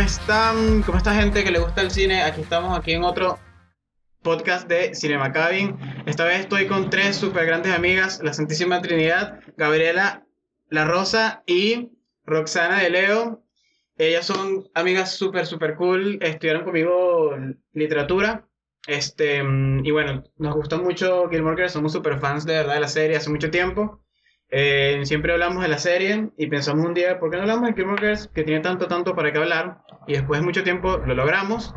¿cómo están? ¿Cómo está gente que le gusta el cine? Aquí estamos, aquí en otro podcast de Cinema Cabin. Esta vez estoy con tres super grandes amigas, la Santísima Trinidad, Gabriela La Rosa y Roxana de Leo. Ellas son amigas súper, súper cool, estudiaron conmigo literatura. Este, y bueno, nos gustó mucho Gilmore Girls, somos súper fans de verdad de la serie hace mucho tiempo. Eh, siempre hablamos de la serie y pensamos un día, ¿por qué no hablamos de Gilmore Girls? Que tiene tanto, tanto para qué hablar. Y después de mucho tiempo lo logramos.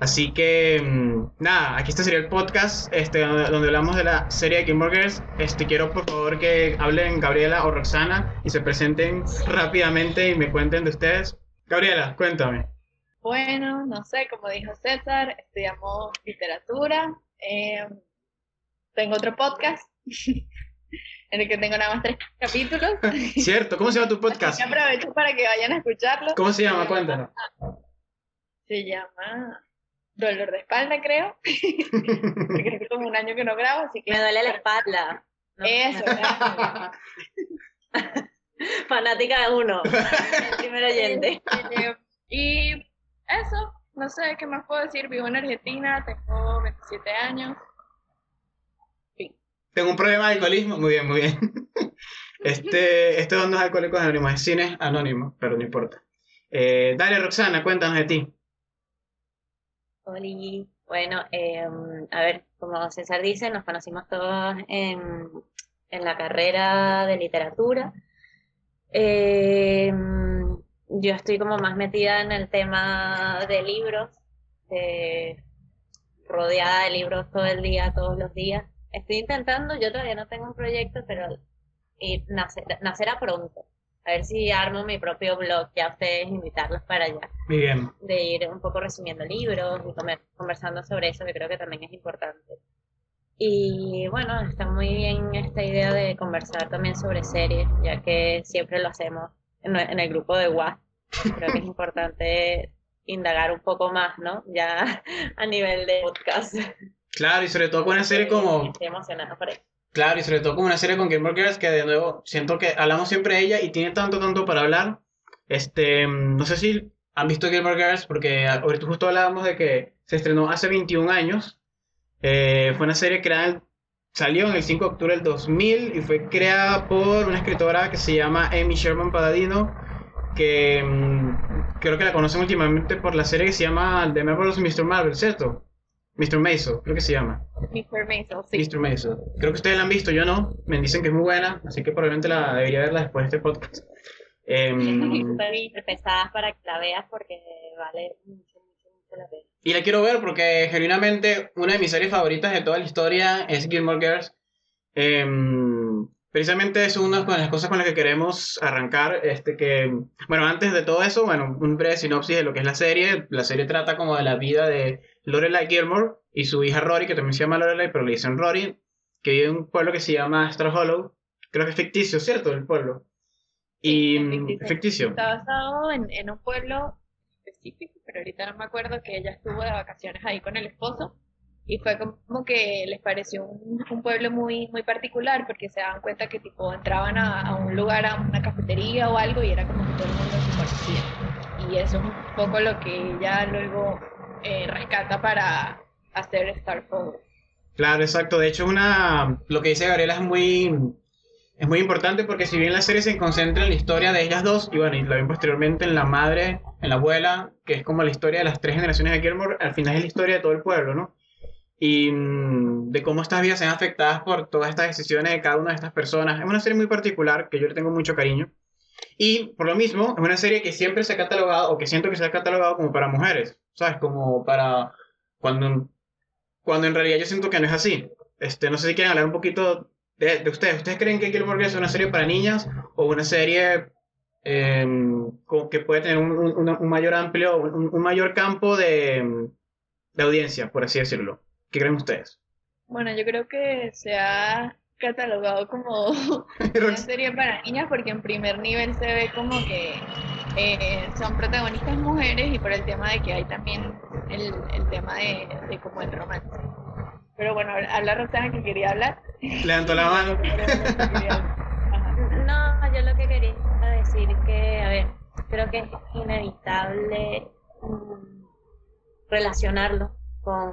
Así que, mm, nada, aquí este sería el podcast este, donde, donde hablamos de la serie de Gilmore. Este, quiero por favor que hablen Gabriela o Roxana y se presenten rápidamente y me cuenten de ustedes. Gabriela, cuéntame. Bueno, no sé, como dijo César, estudiamos literatura. eh, tengo otro podcast en el que tengo nada más tres capítulos. Cierto, ¿cómo se llama tu podcast? Aprovecho para que vayan a escucharlo. ¿Cómo se llama? Cuéntanos. Se llama Dolor de espalda, creo. Porque es como un año que no grabo, así que. Me duele la espalda. No, Eso. Fanática de uno. El primer oyente. Y eso, no sé qué más puedo decir. Vivo en Argentina, tengo 27 años. Tengo un problema de alcoholismo. Muy bien, muy bien. Este, esto no es Alcohólicos Anónimos, es cine anónimo, pero no importa. Eh, dale, Roxana, cuéntanos de ti. Oli. Bueno, eh, a ver, como César dice, nos conocimos todos en, en la carrera de literatura. Eh, yo estoy como más metida en el tema de libros, de- rodeada de libros todo el día, todos los días. Estoy intentando, yo todavía no tengo un proyecto, pero y nacer- nacerá pronto. A ver si armo mi propio blog, ya ustedes invitarlos para allá Muy bien. de ir un poco resumiendo libros y comer- conversando sobre eso, que creo que también es importante. Y bueno, está muy bien esta idea de conversar también sobre series, ya que siempre lo hacemos en el grupo de WhatsApp. Creo que es importante indagar un poco más, ¿no? Ya a nivel de podcast. Claro, y sobre todo con una serie como. Estoy emocionada por eso. Claro, y sobre todo con una serie con Gilmore Girls que de nuevo siento que hablamos siempre de ella y tiene tanto, tanto para hablar. Este, no sé si han visto Gilmore Girls porque ahorita justo hablábamos de que se estrenó hace 21 años. Eh, fue una serie creada, salió en el 5 de octubre del 2000 y fue creada por una escritora que se llama Amy Sherman Paladino, que mm, creo que la conocen últimamente por la serie que se llama The Marvelous Mr. Marvel, ¿cierto? Mr. Maisel, creo que se llama. Mr. Maisel, sí. Mr. Maisel. Creo que ustedes la han visto, yo no. Me dicen que es muy buena, así que probablemente la debería verla después de este podcast. Em, Súper pesadas para que la veas porque vale mucho, mucho, mucho la pena. y la quiero ver porque genuinamente una de mis series favoritas de toda la historia es Gilmore Girls. Em, precisamente es una de las cosas con las que queremos arrancar. Este que, bueno, antes de todo eso, bueno, un breve sinopsis de lo que es la serie. La serie trata como de la vida de Lorelai Gilmore y su hija Rory, que también se llama Lorelai, pero le dicen Rory, que vive en un pueblo que se llama Straw Hollow. Creo que es ficticio, ¿cierto? El pueblo. Y Sí, es mm, ficticio. ficticio. Está basado en, en un pueblo específico, pero ahorita no me acuerdo que ella estuvo de vacaciones ahí con el esposo y fue como que les pareció un, un pueblo muy muy particular porque se daban cuenta que tipo entraban a, a un lugar, a una cafetería o algo y era como que todo el mundo se conocía. Y eso es un poco lo que ella luego eh, rescata para hacer Star Power. Claro, exacto. De hecho, una lo que dice Gabriela es muy es muy importante porque si bien la serie se concentra en la historia de ellas dos y bueno, y la ven posteriormente en la madre, en la abuela, que es como la historia de las tres generaciones de Gilmore, al final es la historia de todo el pueblo, ¿no? Y mm, de cómo estas vidas se afectadas por todas estas decisiones de cada una de estas personas. Es una serie muy particular que yo le tengo mucho cariño. Y por lo mismo, es una serie que siempre se ha catalogado, o que siento que se ha catalogado como para mujeres, ¿sabes? Como para cuando cuando en realidad yo siento que no es así. Este, no sé si quieren hablar un poquito de, de ustedes. ¿Ustedes creen que Gilmore Girls es una serie para niñas o una serie em, que puede tener un, mayor amplio, un, un mayor campo de, de audiencia, por así decirlo? ¿Qué creen ustedes? Bueno, yo creo que se ha catalogado como una serie para niñas porque en primer nivel se ve como que eh, son protagonistas mujeres y por el tema de que hay también el, el tema de, de como el romance. Pero bueno, habla Roxana que quería hablar. Levantó la mano. No, yo lo que quería decir que, a ver, creo que es inevitable mm, relacionarlo con,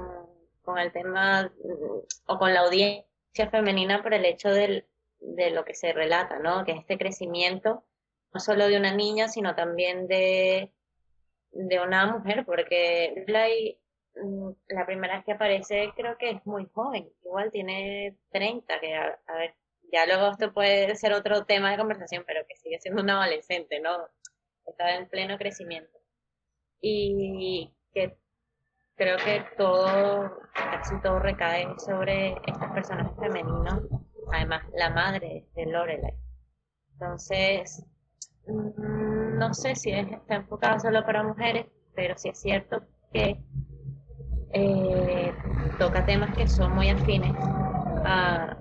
con el tema mm, o con la audiencia femenina por el hecho de lo que se relata, ¿no? Que es este crecimiento no solo de una niña, sino también de, de una mujer, porque mm, la primera vez que aparece creo que es muy joven, igual tiene 30, que a, ver, ya luego esto puede ser otro tema de conversación, pero que sigue siendo un adolescente, ¿no? Está en pleno crecimiento. Y que creo que todo, casi todo recae sobre estas personas femeninos, además la madre de Lorelai. Entonces, Mm, no sé si está enfocado solo para mujeres, pero sí es cierto que eh, toca temas que son muy afines a,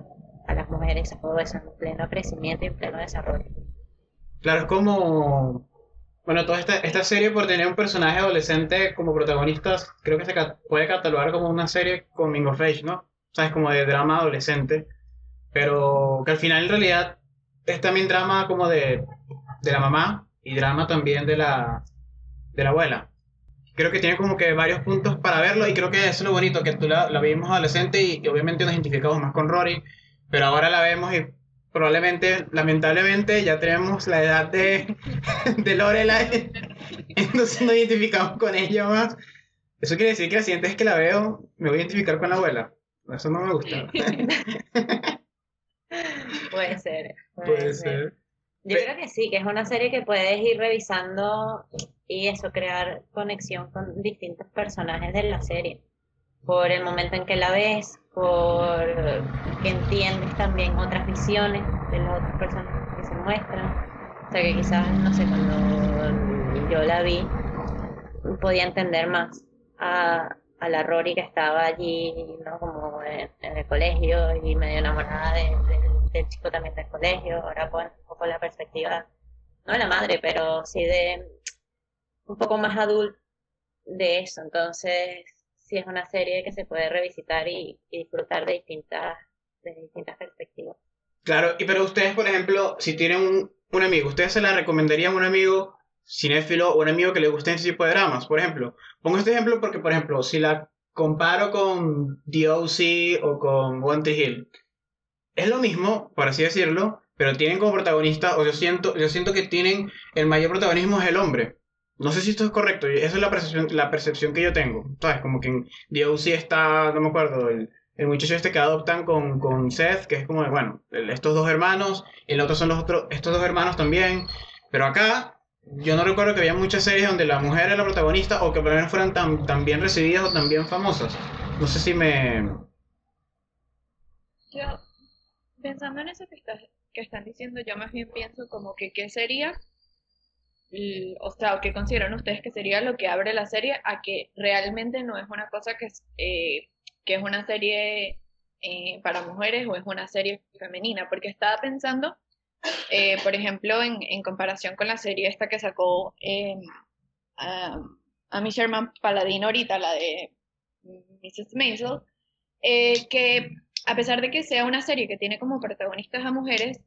las mujeres, a todo eso, en pleno crecimiento y en pleno desarrollo. Claro, es como. Bueno, toda esta, esta serie, por tener un personaje adolescente como protagonista, creo que se puede catalogar como una serie coming of age, ¿no? O sea, es como de drama adolescente, pero que al final en realidad es también drama como de de la mamá y drama también de la, de la abuela. Creo que tiene como que varios puntos para verlo y creo que eso es lo bonito, que tú la, la vimos adolescente y, obviamente nos identificamos más con Rory, pero ahora la vemos y probablemente, lamentablemente, ya tenemos la edad de, de Lorelai, entonces nos identificamos con ella más. Eso quiere decir que la siguiente vez que la veo, me voy a identificar con la abuela. Eso no me gusta. puede ser. Puede, ser. Yo creo que sí, que es una serie que puedes ir revisando y eso, crear conexión con distintos personajes de la serie. Por el momento en que la ves, por que entiendes también otras visiones de las otras personas que se muestran. O sea que quizás, no sé, cuando yo la vi, podía entender más a, a la Rory que estaba allí, ¿no? Como en, el colegio y medio enamorada de, del chico también del colegio. Ahora con la perspectiva, no de la madre, pero sí de un poco más adulto de eso. Entonces, sí es una serie que se puede revisitar y, disfrutar de distintas, de distintas perspectivas. Claro, y pero ustedes, por ejemplo, si tienen un, un amigo, ¿ustedes se la recomendarían a un amigo cinéfilo o un amigo que le guste ese tipo de dramas? Por ejemplo, pongo este ejemplo porque, por ejemplo, si la comparo con The O.C. o con One Hill, es lo mismo, por así decirlo, pero tienen como protagonista, o yo siento, yo siento que tienen el mayor protagonismo es el hombre. No sé si esto es correcto, esa es la percepción, la percepción que yo tengo. ¿Sabes? Como que en The sí está, no me acuerdo, el, el muchacho este que adoptan con, con Seth, que es como, bueno, estos dos hermanos, el otro son los otros, estos dos hermanos también. Pero acá, yo no recuerdo que había muchas series donde la mujer era la protagonista o que por lo menos fueran tan, tan bien recibidas o tan bien famosas. No sé si me... Yo, pensando en eso que estás que están diciendo, yo más bien pienso como que qué sería, o sea, o qué consideran ustedes que sería lo que abre la serie a que realmente no es una cosa que es, eh, que es una serie eh, para mujeres o es una serie femenina, porque estaba pensando, eh, por ejemplo, en, en, comparación con la serie esta que sacó a, a mi Sherman Paladino ahorita, la de Mrs. Maisel, que a pesar de que sea una serie que tiene como protagonistas a mujeres,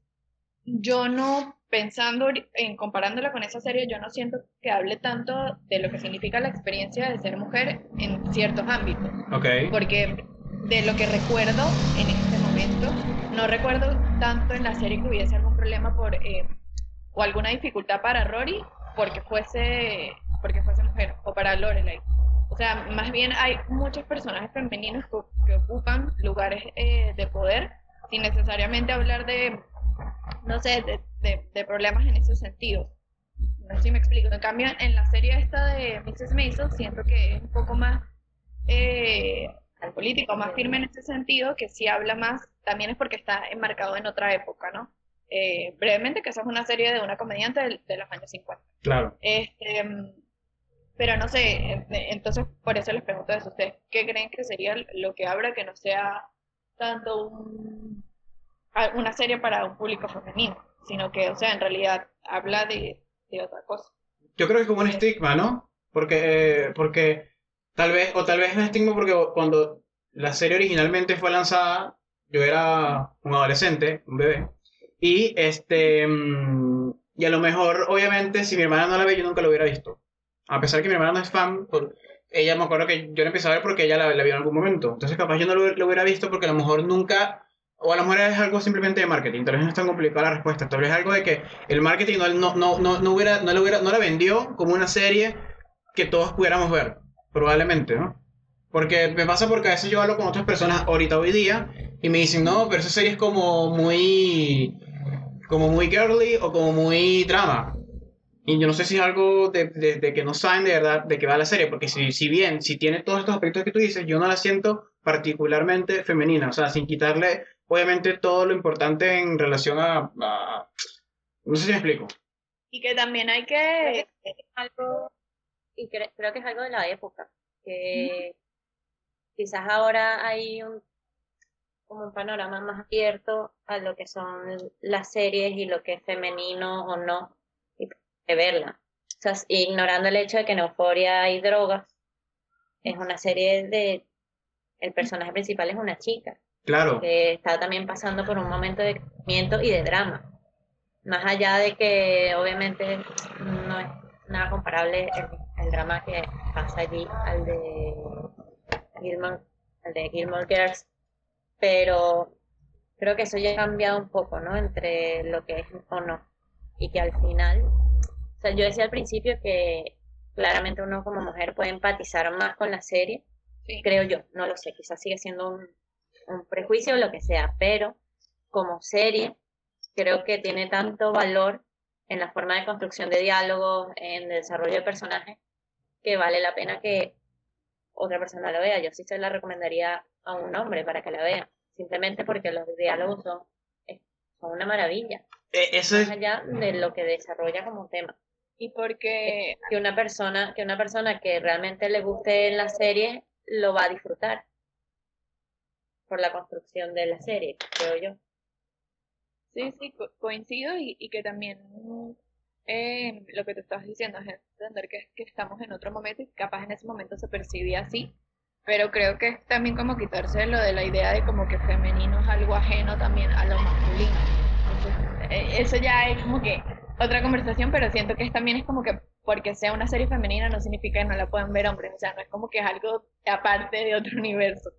yo no, pensando en comparándola con esa serie, yo no siento que hable tanto de lo que significa la experiencia de ser mujer en ciertos ámbitos. Okay. Porque de lo que recuerdo en este momento, no recuerdo tanto en la serie que hubiese algún problema por eh, o alguna dificultad para Rory porque fuese porque fuese mujer o para Lorelai. O sea, más bien hay muchos personajes femeninos que, ocupan lugares eh, de poder sin necesariamente hablar de, no sé, de, problemas en ese sentido. No sé si me explico. En cambio, en la serie esta de Mrs. Mason siento que es un poco más eh, político, más firme en ese sentido, que si habla más, también es porque está enmarcado en otra época, ¿no? Eh, brevemente, que esa es una serie de una comediante de, de los años 50. Claro. Este, pero no sé, entonces por eso les pregunto a ustedes, ¿qué creen que sería lo que abra que no sea tanto un, una serie para un público femenino, sino que, o sea, en realidad habla de, otra cosa? Yo creo que es como un estigma, ¿no? Porque, porque tal vez, o tal vez es un estigma porque cuando la serie originalmente fue lanzada, yo era un adolescente, un bebé, y este, mm, y a lo mejor, obviamente, si mi hermana no la ve, yo nunca lo hubiera visto. A pesar que mi hermana no es fan, por, ella me acuerdo que yo la empecé a ver porque ella la, la vio en algún momento. Entonces capaz yo no lo, lo hubiera visto porque a lo mejor nunca... O a lo mejor es algo simplemente de marketing, tal vez no es tan complicada la respuesta, tal vez es algo de que el marketing no, no, no, no, hubiera, no, le hubiera, no la vendió como una serie que todos pudiéramos ver, probablemente, ¿no? Porque me pasa porque a veces yo hablo con otras personas ahorita hoy día y me dicen, no, pero esa serie es como muy, como muy girly o como muy drama. Y yo no sé si es algo de, de- que no saben de verdad de qué va la serie, porque si, si bien, si tiene todos estos aspectos que tú dices, yo no la siento particularmente femenina, o sea, sin quitarle, obviamente, todo lo importante en relación a... no sé si me explico. Y que también hay que... algo, y cre- creo que es algo de la época, que quizás ahora hay un, como un panorama más abierto a lo que son las series y lo que es femenino o no, de verla. O sea, ignorando el hecho de que en Euphoria hay drogas, es una serie de, el personaje principal es una chica, Claro, que está también pasando por un momento de crecimiento y de drama. Más allá de que obviamente no es nada comparable el, el drama que pasa allí al de Gilmore, al de Gilmore Girls, pero creo que eso ya ha cambiado un poco, ¿no? Entre lo que es o no. Y que al final, sea, yo decía al principio que claramente uno como mujer puede empatizar más con la serie, Sí. creo yo, no lo sé, quizás sigue siendo un, un prejuicio o lo que sea, pero como serie creo que tiene tanto valor en la forma de construcción de diálogos, en el desarrollo de personajes, que vale la pena que otra persona lo vea. Yo sí se la recomendaría a un hombre para que la vea, simplemente porque los diálogos son, una maravilla, E- eso es... más allá de lo que desarrolla como tema. Y porque Que una persona, que una persona que realmente le guste la serie lo va a disfrutar por la construcción de la serie, creo yo. Sí, sí, co- coincido y, y que también eh, lo que tú estabas diciendo es entender que, que estamos en otro momento y capaz en ese momento se percibía así, pero creo que es también como quitarse lo de la idea de como que femenino es algo ajeno también a lo masculino. Entonces, eh, eso ya es como que otra conversación, pero siento que es, también es como que porque sea una serie femenina no significa que no la puedan ver hombres, o sea, no es como que es algo aparte de otro universo.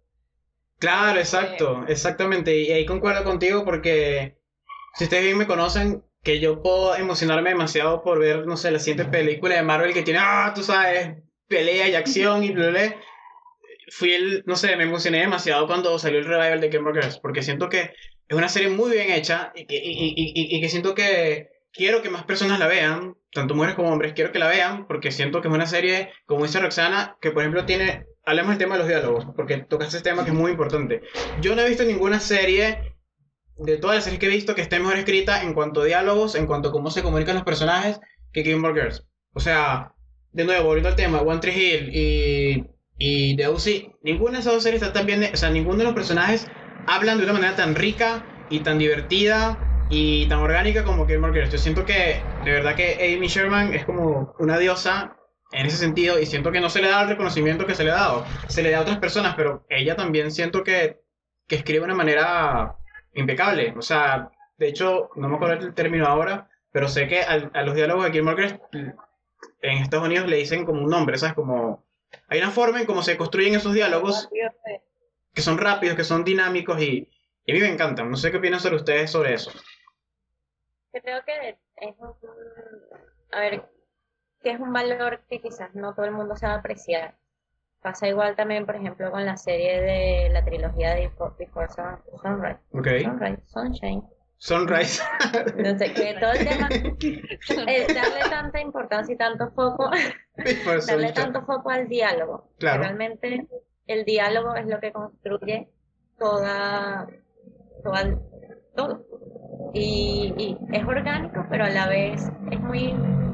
Claro, exacto, exactamente. Y ahí concuerdo contigo porque si ustedes bien me conocen, que yo puedo emocionarme demasiado por ver, no sé, la siguiente película de Marvel que tiene, ah, tú sabes, pelea y acción y bla, bla. Fui el, no sé, me emocioné demasiado cuando salió el revival de Game of Thrones porque siento que es una serie muy bien hecha y que, y- y- y que siento que quiero que más personas la vean, tanto mujeres como hombres, quiero que la vean porque siento que es una serie, como dice Roxana, que por ejemplo tiene, hablemos del tema de los diálogos, porque tocas ese tema que es muy importante. Yo no he visto ninguna serie de todas las series que he visto que esté mejor escrita en cuanto a diálogos, en cuanto a cómo se comunican los personajes, que Gilmore Girls. O sea, de nuevo, volviendo al tema, One Tree Hill y, y The O.C., ninguna de esas dos series está tan bien, o sea, ninguno de los personajes hablan de una manera tan rica y tan divertida y tan orgánica como Gilmore Girls. Yo siento que, de verdad que Amy Sherman es como una diosa en ese sentido y siento que no se le da el reconocimiento que se le ha dado. Se le da a otras personas, pero ella también siento que, que escribe de una manera impecable. O sea, de hecho, no me acuerdo el término ahora, pero sé que al- a los diálogos de Gilmore Girls en Estados Unidos le dicen como un nombre, ¿sabes? Como hay una forma en cómo se construyen esos diálogos que son rápidos, que son dinámicos y, y a mí me encantan. No sé qué opinan sobre ustedes sobre eso. Creo que es un, a ver, que es un valor que quizás no todo el mundo sabe apreciar. Pasa igual también, por ejemplo, con la serie de la trilogía de Before, Sun- Sunrise, ¿Ok? Sunrise, Sunshine. Sunrise. Entonces, que todo el tema es darle tanta importancia y tanto foco, darle Sunshine. tanto foco al diálogo. Claro. Realmente el diálogo es lo que construye toda, toda todo. Y, y es orgánico, pero a la vez es muy mm,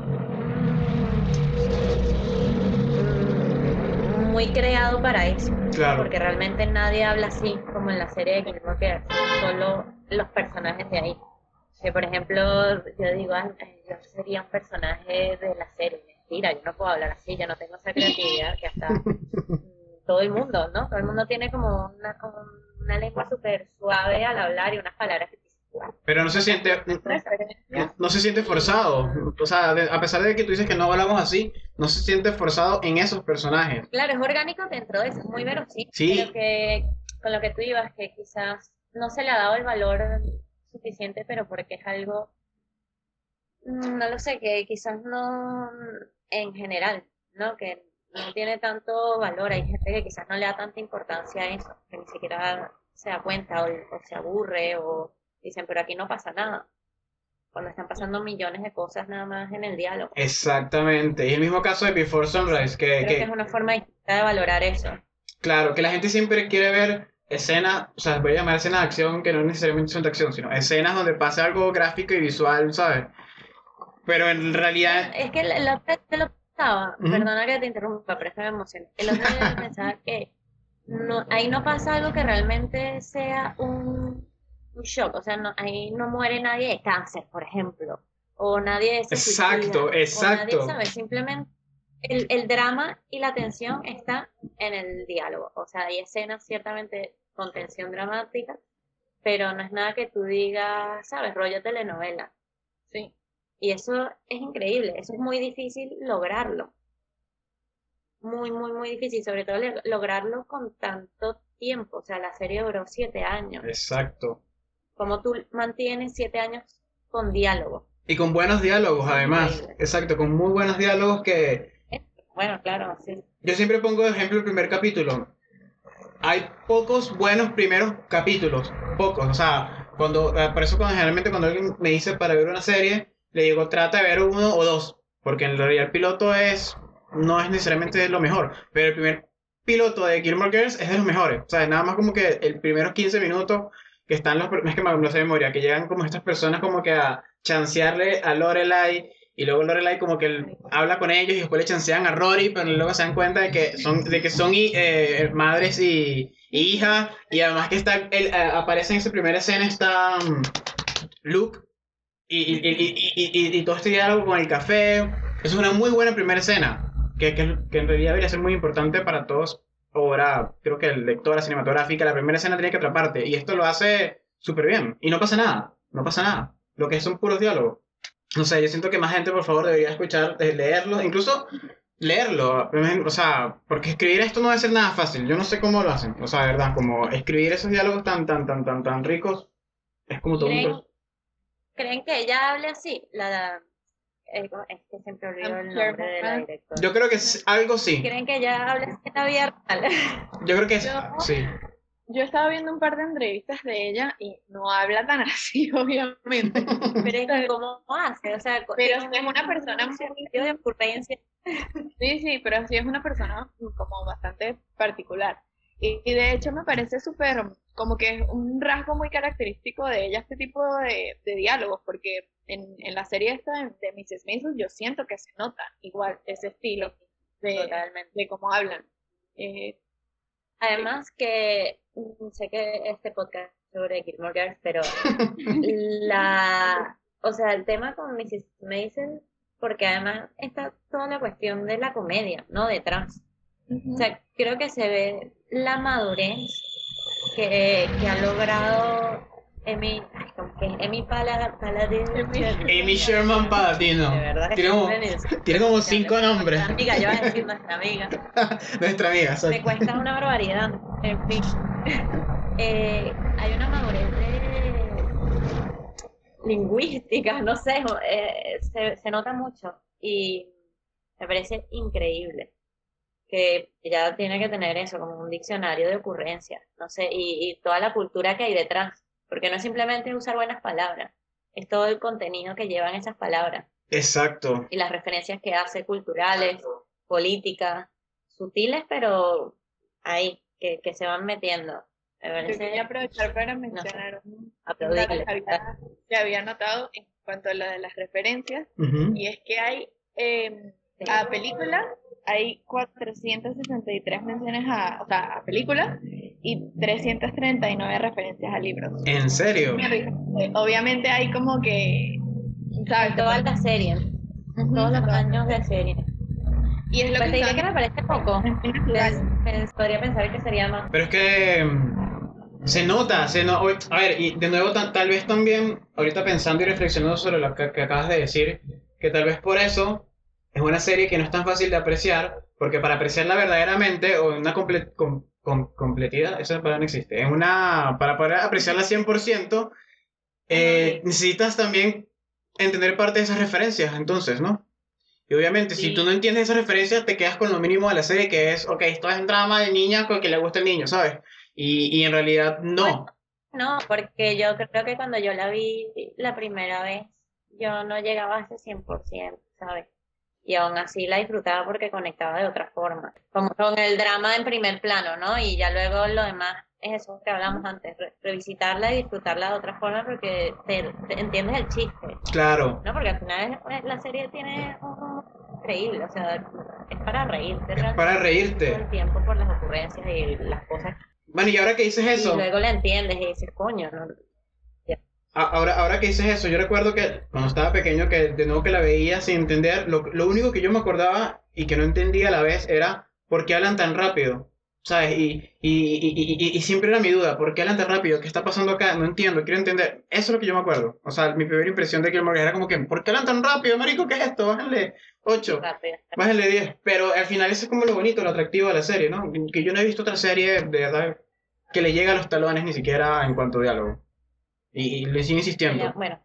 muy creado para eso. Claro. Porque realmente nadie habla así como en la serie de Gilmore Girls, solo los personajes de ahí. Que por ejemplo, yo digo, "Ay, yo sería un personaje de la serie. Mentira, yo no puedo hablar así, yo no tengo esa creatividad que hasta todo el mundo, ¿no? Todo el mundo tiene como una, como una lengua súper suave al hablar y unas palabras que Pero no se siente, no, no se siente forzado. O sea, de- a pesar de que tú dices que no hablamos así, no se siente forzado en esos personajes. Claro, es orgánico dentro de eso, es muy verosímil. Sí. Pero que con lo que tú ibas, que quizás no se le ha dado el valor suficiente, pero porque es algo, mm, no lo sé, que quizás no en general, ¿no? Que no tiene tanto valor. Hay gente que quizás no le da tanta importancia a eso, que ni siquiera se da cuenta o, o se aburre o dicen, pero aquí no pasa nada. Cuando están pasando millones de cosas nada más en el diálogo. Exactamente. Y el mismo caso de Before Sunrise, que, Creo que- que es una forma distinta de valorar eso. claro, que la gente siempre quiere ver escenas, o sea, voy a llamar escenas de acción que no necesariamente son de acción, sino escenas donde pase algo gráfico y visual, ¿sabes? Pero en realidad, Es que día te lo pensaba, perdona que te interrumpa, pero es que me emociona. El otro día pensaba que no, ahí no pasa algo que realmente sea un, un shock, o sea, no, ahí no muere nadie de cáncer, por ejemplo, o nadie se suicida, Exacto, o nadie, exacto. ¿sabes? Simplemente el, el drama y la tensión está en el diálogo, o sea, hay escenas ciertamente con tensión dramática, pero no es nada que tú digas, ¿sabes? Rollo telenovela. Sí. Y eso es increíble, eso es muy difícil lograrlo. Muy, muy, muy difícil, sobre todo lograrlo con tanto tiempo. O sea, la serie duró siete años. exacto. Como tú mantienes siete años con diálogo. Y con buenos diálogos, además. Increíble. Exacto, con muy buenos diálogos que Bueno, claro, sí. yo siempre pongo de ejemplo el primer capítulo. Hay pocos buenos primeros capítulos, pocos. O sea, cuando, eh, por eso cuando, generalmente cuando alguien me dice para ver una serie, le digo trata de ver uno o dos, porque en realidad el piloto es, no es necesariamente lo mejor, pero el primer piloto de Gilmore Girls es de los mejores. O nada más como que el primeros 15 minutos que están los, que me lo sé memoria, que llegan como estas personas como que a chancearle a Lorelai y luego Lorelai como que habla con ellos y después le chancean a Rory, pero luego se dan cuenta de que son, de que son eh, madres y, y hijas y además que está, eh, aparece en esa primera escena está mm, Luke y, y, y, todo este diálogo con el café. Eso es una muy buena primera escena, que, que, que en realidad debería ser muy importante para todos. Ahora, creo que el lector, la cinematográfica, la primera escena tiene que atraparte. Y esto lo hace súper bien. Y no pasa nada. No pasa nada. Lo que son puros diálogos. No sé, yo siento que más gente, por favor, debería escuchar, eh, leerlo, incluso leerlo. O sea, porque escribir esto no debe ser nada fácil. Yo no sé cómo lo hacen. O sea, de verdad, como escribir esos diálogos tan, tan, tan, tan, tan ricos, es como todo un... ¿Creen, proceso. ¿Creen que ella hable así? La, es que siempre olvido el nombre de la directora. Yo creo que es algo sí. ¿Creen que ella hable así en la vida real? Yo creo que es... Yo- Sí. Yo estaba viendo un par de entrevistas de ella y no habla tan así, obviamente. Pero es que, ¿cómo hace? O sea, Pero es una un persona muy- de ocurrencia. Sí, sí, pero sí es una persona como bastante particular. Y, y de hecho me parece súper, como que es un rasgo muy característico de ella este tipo de, de diálogos, porque en, en la serie esta de, de Mrs. Maisel yo siento que se nota igual ese estilo de, Totalmente. de cómo hablan. Eh, Además que mm, sé que este podcast es sobre Gilmore Girls, pero la, o sea, el tema con Mrs. Mason, porque además está toda la cuestión de la comedia, ¿no? Detrás. O sea, creo que se ve la madurez que, que ha logrado Amy, ay, ¿cómo que es? Amy Pala- Paladin. Amy- Amy Sherman Paladino. De verdad que Tiene como, tiene como cinco nombres. Nuestra amiga, yo voy a decir nuestra amiga. Nuestra amiga, Me exacto. cuesta una barbaridad. En fin. Eh, hay una madurez de lingüística, no sé, eh, se, se nota mucho y me parece increíble que ella tiene que tener eso como un diccionario de ocurrencias, no sé, y, y toda la cultura que hay detrás, porque no es simplemente usar buenas palabras, es todo el contenido que llevan esas palabras Exacto. y las referencias que hace culturales, políticas, sutiles, pero ahí, que, que se van metiendo. Me yo quería aprovechar para mencionar aplaudible. que había, que había notado en cuanto a lo de las referencias, y es que hay eh, Sí. a película hay 463 menciones a, o sea, a película y 339 referencias a libros. ¿En serio? Obviamente hay como que, ¿sabes? Todas las series, Ujú. todos los años de serie. Y es lo Pues te que diré que me parece poco. es muy natural. Pens- pens- podría pensar que sería más. Pero es que mm, Se nota, se no... A ver, y de nuevo ta- tal vez también, ahorita pensando y reflexionando sobre lo que, que acabas de decir, que tal vez por eso es una serie que no es tan fácil de apreciar, porque para apreciarla verdaderamente, o en una comple- com- com- completidad, esa palabra no existe, en una, para poder apreciarla 100%, eh, necesitas también entender parte de esas referencias, entonces, ¿no? Y obviamente, si tú no entiendes esas referencias, te quedas con lo mínimo de la serie, que es, ok, esto es un drama de niña con que le gusta el niño, ¿sabes? Y, y en realidad no. No, porque yo creo que cuando yo la vi la primera vez, yo no llegaba a ese 100%, ¿sabes? Y aún así la disfrutaba porque conectaba de otra forma, como con el drama en primer plano, ¿no? Y ya luego lo demás es eso que hablamos antes, re- revisitarla y disfrutarla de otra forma porque te, te entiendes el chiste, Claro. ¿no? Porque al final es- la serie tiene un increíble, o sea, es para reírte Es para todo reírte. el tiempo por las ocurrencias y las cosas. Bueno, y ahora que dices eso, Y luego la entiendes y dices, coño, ¿no? Ahora, ahora que dices eso, yo recuerdo que cuando estaba pequeño, que de nuevo que la veía sin entender, lo, lo único que yo me acordaba y que no entendía a la vez era por qué hablan tan rápido. ¿Sabes? Y, y, y, y, siempre era mi duda, ¿por qué hablan tan rápido? ¿Qué está pasando acá? No entiendo, quiero entender. Eso es lo que yo me acuerdo. O sea, mi primera impresión de Gilmore Girls era como que, ¿por qué hablan tan rápido, marico? ¿Qué es esto? Bájale 8. rápido. Bájale 10. Pero al final eso es como lo bonito, lo atractivo de la serie, ¿no? Que yo no he visto otra serie de verdad que le llegue a los talones ni siquiera en cuanto a diálogo. Y, y le sigo insistiendo. Bueno,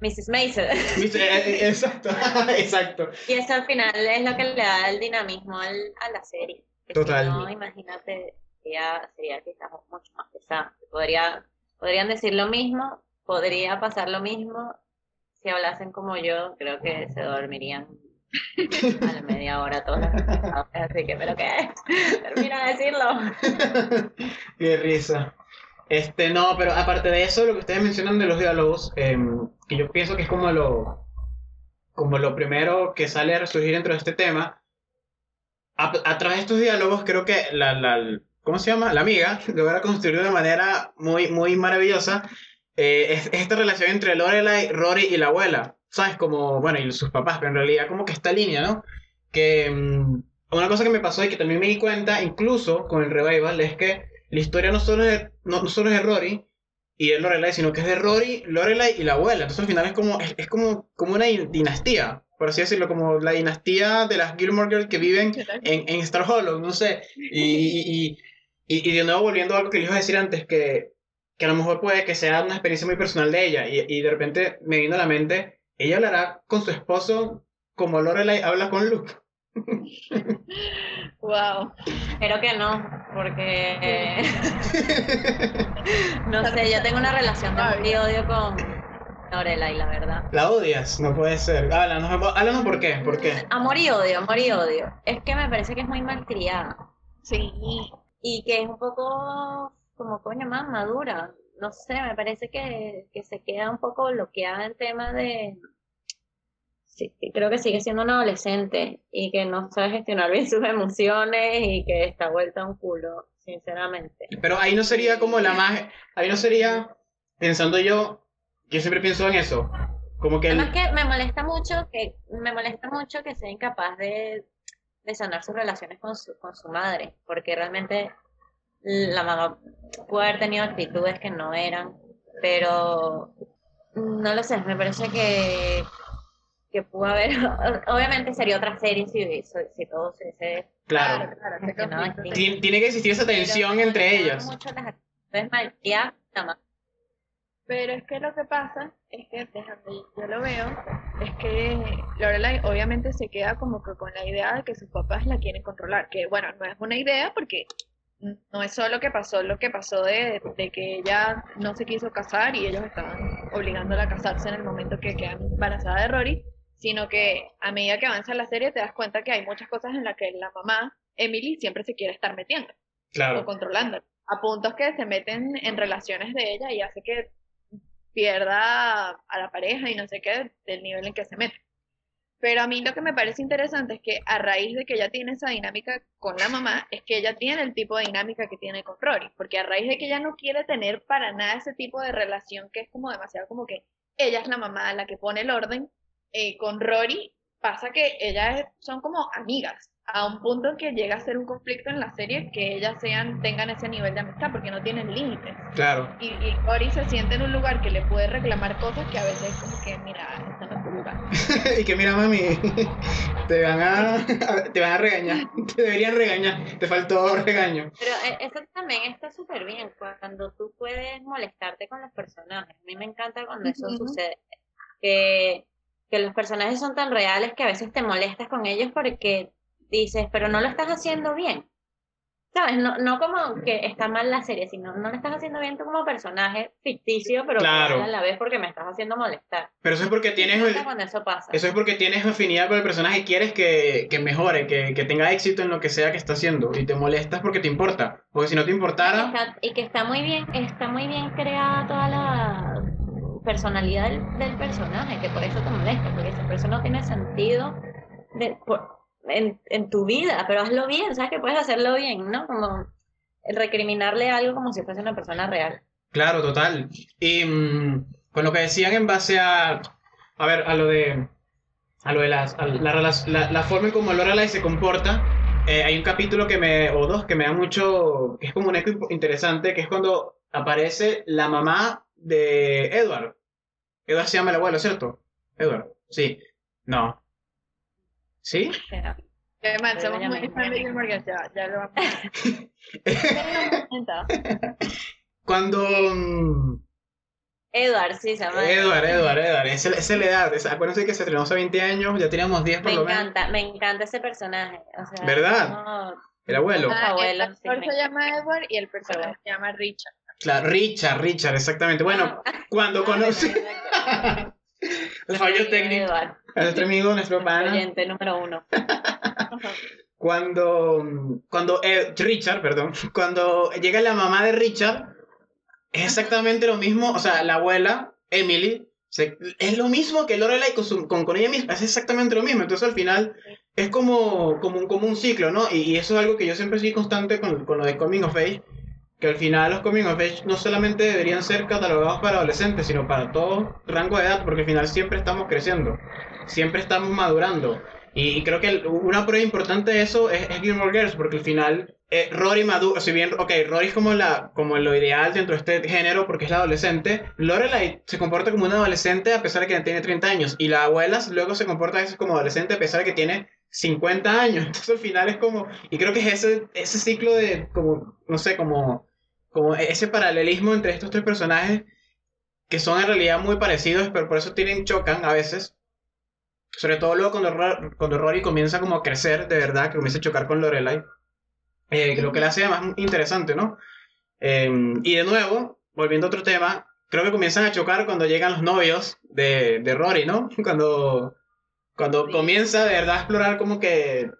Mrs. Mason. Eh, eh, Exacto, exacto. Y eso al final es lo que le da el dinamismo al- a la serie. Que si Total. no, imagínate, ya sería quizás mucho más pesado. Podría, podrían decir lo mismo, podría pasar lo mismo. Si hablasen como yo, creo que se dormirían a la media hora todos los. Así que, ¿pero qué? Termina de decirlo. Qué risa. Este, no, pero aparte de eso, lo que ustedes mencionan de los diálogos, em, que yo pienso que es como lo, como lo primero que sale a resurgir dentro de este tema, a, a través de estos diálogos creo que la, la, ¿cómo se llama? La amiga logra construir de una manera muy, muy maravillosa eh, es- esta relación entre Lorelai, Rory y la abuela, ¿sabes? Como, bueno, y sus papás, pero en realidad como que esta línea, ¿no? Que mm, una cosa que me pasó y que también me di cuenta, incluso con el revival, es que la historia no solo es de, no, no solo es de Rory y de Lorelai, sino que es de Rory, Lorelai y la abuela. Entonces al final es como, es, es como, como una din- dinastía, por así decirlo, como la dinastía de las Gilmore Girls que viven en, en Star Hollow, no sé. Y, y, y, y de nuevo volviendo a algo que les iba a decir antes, que, que a lo mejor puede que sea una experiencia muy personal de ella. Y, y de repente me vino a la mente, ella hablará con su esposo como Lorelai habla con Luke. Wow. Espero que no, porque no sé, yo tengo una relación de amor y odio con Lorelai, la verdad. La odias, no puede ser. Háblanos, háblanos por qué, por qué. Amor y odio, amor y odio. Es que me parece que es muy malcriada Sí. y que es un poco como coño más madura. No sé, me parece que, que se queda un poco bloqueada en tema de... Sí, creo que sigue siendo una adolescente y que no sabe gestionar bien sus emociones y que está vuelta a un culo, sinceramente. Pero ahí no sería como la más. Ahí no sería, pensando yo, yo siempre pienso en eso. Como que el. Además que me molesta mucho que me molesta mucho que sea incapaz de, de sanar sus relaciones con su, con su madre, porque realmente la mamá pudo haber tenido actitudes que no eran, pero no lo sé, me parece que, que pudo haber, obviamente sería otra serie si, todo se Claro. claro, Tiene que existir esa Pero tensión me entre mucho las actitudes malcriadas mamá. Pero es que lo que pasa es que desde donde yo lo veo, es que Lorelai obviamente se queda como que con la idea de que sus papás la quieren controlar, que bueno, no es una idea porque no es solo que pasó lo que pasó de, de que ella no se quiso casar y ellos estaban obligándola a casarse en el momento que queda embarazada de Rory, sino que a medida que avanza la serie te das cuenta que hay muchas cosas en las que la mamá, Emily, siempre se quiere estar metiendo o Claro. controlando, a puntos que se meten en relaciones de ella y hace que pierda a la pareja y no sé qué del nivel en que se mete. Pero a mí lo que me parece interesante es que a raíz de que ella tiene esa dinámica con la mamá, es que ella tiene el tipo de dinámica que tiene con Rory, porque a raíz de que ella no quiere tener para nada ese tipo de relación que es como demasiado como que ella es la mamá la que pone el orden, eh, con Rory pasa que ellas son como amigas, a un punto que llega a ser un conflicto en la serie que ellas sean tengan ese nivel de amistad porque no tienen límites. Claro. Y, y Cory se siente en un lugar que le puede reclamar cosas que a veces como que, mira, este no es tu lugar. y que mira, mami, te van a, te van a regañar. Te deberían regañar. Te faltó regaño. Pero eh, eso también está súper bien, cuando tú puedes molestarte con los personajes. A mí me encanta cuando eso sucede. Que, que los personajes son tan reales que a veces te molestas con ellos porque dices, pero no lo estás haciendo bien. ¿Sabes? No, no como que está mal la serie, sino no lo estás haciendo bien tú como personaje ficticio, pero Claro. a la vez porque me estás haciendo molestar. Pero eso es porque tienes eso pasa. Eso es porque tienes afinidad con el personaje y quieres que, que mejore, que, que tenga éxito en lo que sea que está haciendo. Y te molestas porque te importa. Porque si no te Y importara, está- y que está muy bien, está muy bien creada toda la personalidad del, personaje, que por eso te molesta, porque por eso no tiene sentido en, tu vida, pero hazlo bien, sabes que puedes hacerlo bien, ¿no? Como recriminarle algo como si fuese una persona real. claro, total. Y mm, con lo que decían en base a, a ver, a lo de, a lo de las, a la, forma en cómo Lorelai se comporta, eh, hay un capítulo que me, o dos, que me da mucho, que es como un eco interesante, que es cuando aparece la mamá de Edward. Edward se llama el abuelo, ¿cierto? Edward, sí. No. ¿Sí? Pero somos muy me- fan de Gilmore Girls, ya, ya lo vamos a Cuando... mm, Edward, sí, se llama. Edward, Edward, Edward, esa es la edad. esa- acuérdense que se estrenó hace 20 años, ya teníamos 10 por Me lo menos. encanta, me encanta ese personaje. O sea, ¿Verdad? no, El abuelo. Ah, abuelo, el sí, actor me- se llama Edward y el personaje se llama Richard. Claro, Richard, Richard, exactamente. Bueno, cuando Ah, conoce... fallo técnico. A nuestro amigo, nuestro pana. oyente número uno. Cuando, cuando eh, Richard, perdón, cuando llega la mamá de Richard, es exactamente lo mismo, o sea, la abuela, Emily, se- es lo mismo que Lorelai con, su- con, con ella misma, es exactamente lo mismo, entonces al final es como, como, un, como un ciclo, ¿no? Y, y eso es algo que yo siempre soy constante con, con lo de Coming of Age, que al final los Coming of Age no solamente deberían ser catalogados para adolescentes, sino para todo rango de edad, porque al final siempre estamos creciendo, siempre estamos madurando. Y, creo que una prueba importante de eso es, es Gilmore Girls, porque al final eh, Rory madura, si bien, ok, Rory es como, la, como lo ideal dentro de este género porque es la adolescente, Lorelai se comporta como una adolescente a pesar de que tiene 30 años, y la abuela luego se comporta como adolescente a pesar de que tiene 50 años, entonces al final es como, y creo que es ese, ese ciclo de, como, no sé, como, como ese paralelismo entre estos tres personajes que son en realidad muy parecidos, pero por eso tienen, chocan a veces. Sobre todo luego cuando, Ro- cuando Rory comienza como a crecer, de verdad, que comienza a chocar con Lorelai. Eh, que lo que le hace más interesante, ¿no? Eh, y de nuevo, volviendo a otro tema, creo que comienzan a chocar cuando llegan los novios de, de Rory, ¿no? Cuando, cuando Sí. comienza de verdad a explorar como que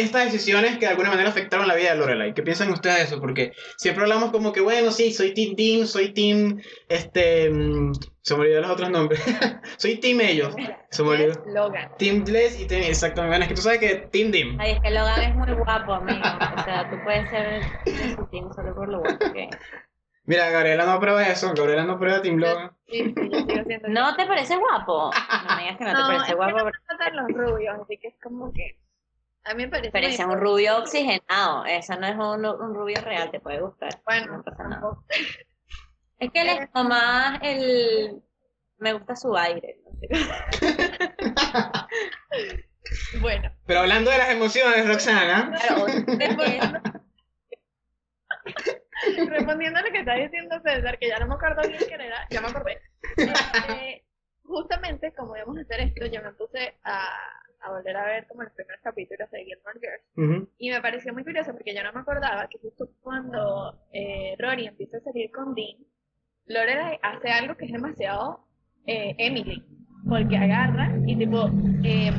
estas decisiones que de alguna manera afectaron la vida de Lorelai. ¿Qué piensan ustedes de eso? Porque siempre hablamos como que, bueno, sí, soy Team Dean, soy Team, este, mm, se me olvidó los otros nombres. soy Team ellos, se me olvidó. Logan. Team Les y Team, exactamente, bueno, es que tú sabes que Team Dean. Ay, es que Logan es muy guapo, amigo. O sea, tú puedes ser team solo por lo guapo que es. Mira, Gabriela no aprueba eso, Gabriela no aprueba Team Logan. Sí, sí, yo sigo siendo ¿No te parece guapo? No me digas que no, te parece es que guapo, no pero me gustan los rubios, así que es como que a mí me parece parece muy un rubio oxigenado. Eso no es un, un rubio real, te puede gustar. Bueno, no pasa nada. Es que él es como más el... Me gusta su aire. no sé. Bueno, Pero hablando de las emociones, Roxana, Claro, respondiendo, respondiendo a lo que está diciendo César, que ya no me acuerdo bien quién era, ya me acordé. Este, justamente como íbamos a hacer esto, yo me puse a, a volver a ver como los primeros capítulos de Gilmore Girls. Y me pareció muy curioso porque yo no me acordaba que justo cuando eh, Rory empieza a salir con Dean, Lorelai hace algo que es demasiado eh, Emily, porque agarra y tipo eh,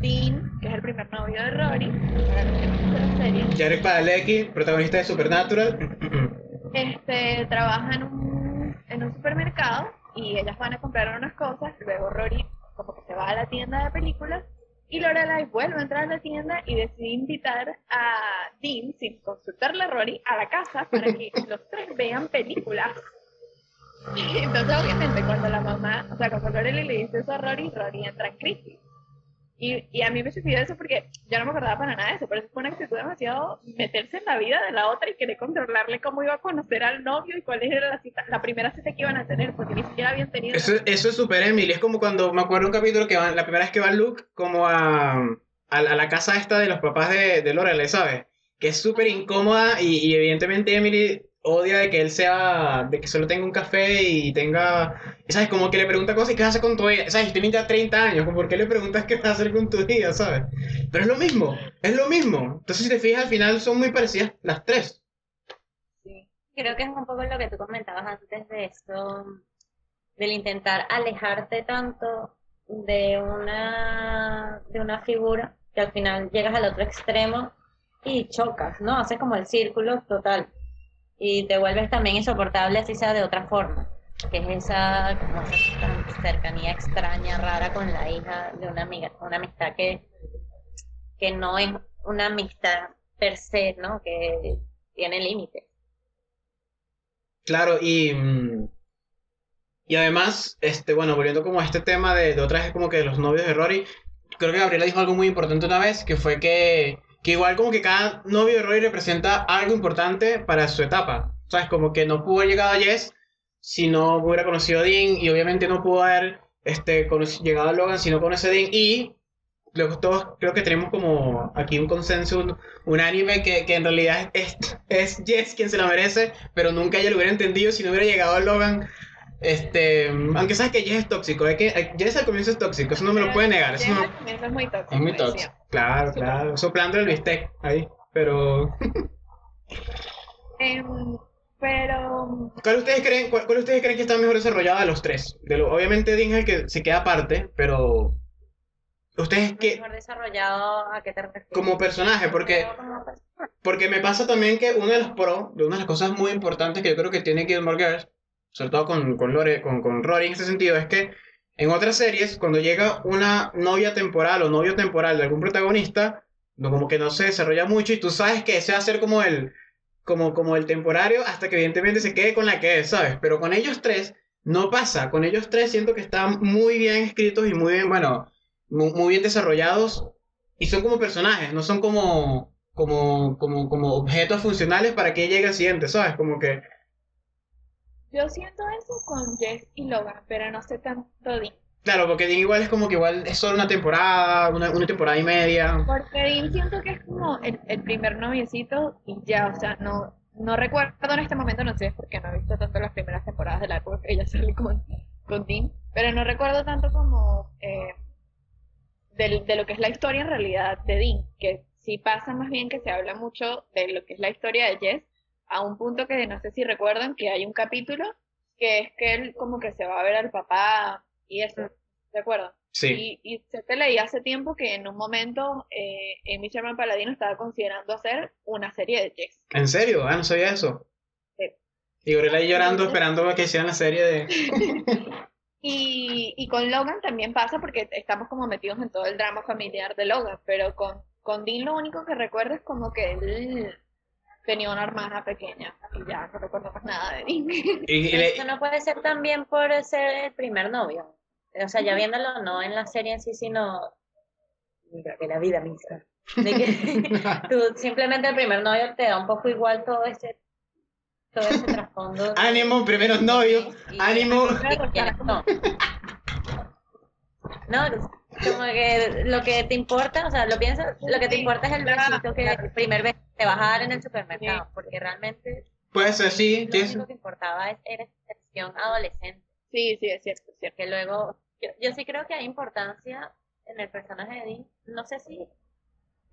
Dean, que es el primer novio de Rory, para los que no conocen la serie, Jarek Padalecki, protagonista de Supernatural. este, trabaja en un, en un supermercado y ellas van a comprar unas cosas, luego Rory como que se va a la tienda de películas y Lorelai vuelve a entrar a la tienda y decide invitar a Dean, sin consultarle a Rory, a la casa para que los tres vean películas. Entonces obviamente cuando la mamá, o sea, cuando Lorelai le dice eso a Rory, Rory entra en crisis. Y, y a mí me sucedió eso porque yo no me acordaba para nada de eso, pero eso fue una actitud demasiado meterse en la vida de la otra y querer controlarle cómo iba a conocer al novio y cuál era la, cita, la primera cita que iban a tener, porque ni siquiera habían tenido. Eso, eso es súper Emily. Es como cuando me acuerdo un capítulo que van, la primera vez que va Luke como a, a, a la casa esta de los papás de, de Lorelai, ¿sabes? Que es súper incómoda y, y evidentemente Emily odia de que él sea, de que solo tenga un café y tenga, ¿sabes? Como que le pregunta cosas y qué hace con tu vida, ¿sabes? Tiene ya 30 años, como ¿por qué le preguntas qué vas a hacer con tu vida, ¿sabes? Pero es lo mismo, es lo mismo. Entonces si te fijas al final son muy parecidas las tres. Sí. Creo que es un poco lo que tú comentabas antes de esto, del intentar alejarte tanto de una, de una figura que al final llegas al otro extremo y chocas, ¿no? Haces como el círculo total y te vuelves también insoportable así sea de otra forma, que es esa, como esa cercanía extraña, rara con la hija de una amiga, una amistad que, que no es una amistad per se, ¿no? Que tiene límites. Claro, y, mm, y además, este, bueno, volviendo como a este tema de, de otra vez como que de los novios de Rory, creo que Gabriela dijo algo muy importante una vez, que fue que, que igual como que cada novio de Rory representa algo importante para su etapa. ¿Sabes? Como que no pudo haber llegado a Jess si no hubiera conocido a Dean, y obviamente no pudo haber este, llegado a Logan si no conoce a Dean, y luego todos creo que tenemos como aquí un consenso un- unánime que, que en realidad es, es Jess quien se la merece, pero nunca ella lo hubiera entendido si no hubiera llegado a Logan. Este, aunque sabes que Jess es tóxico, es que Jess al comienzo es tóxico, eso no me lo puede negar, eso no, Jess al comienzo es muy tóxico. es muy decía. tóxico. Claro, Sí. claro, soplando el bistec ahí, pero Em, pero ¿cuál ustedes creen, cuál, cuál ustedes creen que está mejor desarrollada de los tres? De lo, obviamente Dean que se queda aparte, pero ustedes qué Mejor desarrollado, ¿a qué te refieres? como personaje, porque. Porque me pasa también que uno de los pros, de una de las cosas muy importantes que yo creo que tiene Gilmore Girls, sobre todo con, con, Lore, con, con Rory en este sentido, es que en otras series, cuando llega una novia temporal o novio temporal de algún protagonista, no, como que no se desarrolla mucho y tú sabes que ese va a ser como el, como, como el temporario hasta que evidentemente se quede con la que es, ¿sabes? Pero con ellos tres no pasa. Con ellos tres siento que están muy bien escritos y muy bien, bueno, mu- muy, bien desarrollados y son como personajes, no son como como, como, como objetos funcionales para que llegue al siguiente, ¿sabes? Como que, yo siento eso con Jess y Logan, pero no sé tanto Dean. claro, porque Dean igual es como que igual es solo una temporada, una, una temporada y media. Porque Dean siento que es como el, el primer noviecito y ya, o sea, no, no recuerdo en este momento, no sé, porque no he visto tanto las primeras temporadas de la época que ella sale con, con Dean, pero no recuerdo tanto como eh, del- de lo que es la historia en realidad de Dean, que sí pasa más bien que se habla mucho de lo que es la historia de Jess, a un punto que no sé si recuerdan que hay un capítulo que es que él como que se va a ver al papá y eso, ¿de acuerdo? Sí, Y, y se te leí hace tiempo que en un momento eh, Amy Sherman Paladino estaba considerando hacer una serie de Jess. ¿en serio? Ah, no sabía eso. Sí. Y Gabriela ahí llorando esperando a que hicieran la serie de... Y, y con Logan también pasa porque estamos como metidos en todo el drama familiar de Logan, pero con, con Dean lo único que recuerdo es como que él tenía una hermana pequeña y ya no recuerdo más nada de Dean. Y, y le- Eso no puede ser también por ser el primer novio. O sea, ya viéndolo no en la serie en sí, sino que la vida misma. De que tú simplemente el primer novio te da un poco igual todo ese todo ese trasfondo. ánimo, primeros novios, ánimo. No, como que lo que te importa, o sea, lo piensas, lo que te importa es el besito que el primer beso te vas a dar en el supermercado, porque realmente Puede ser, sí, lo único que importaba es, era adolescente. Sí, sí, es cierto, es cierto. que luego, yo, yo sí creo que hay importancia en el personaje de Dean, no sé si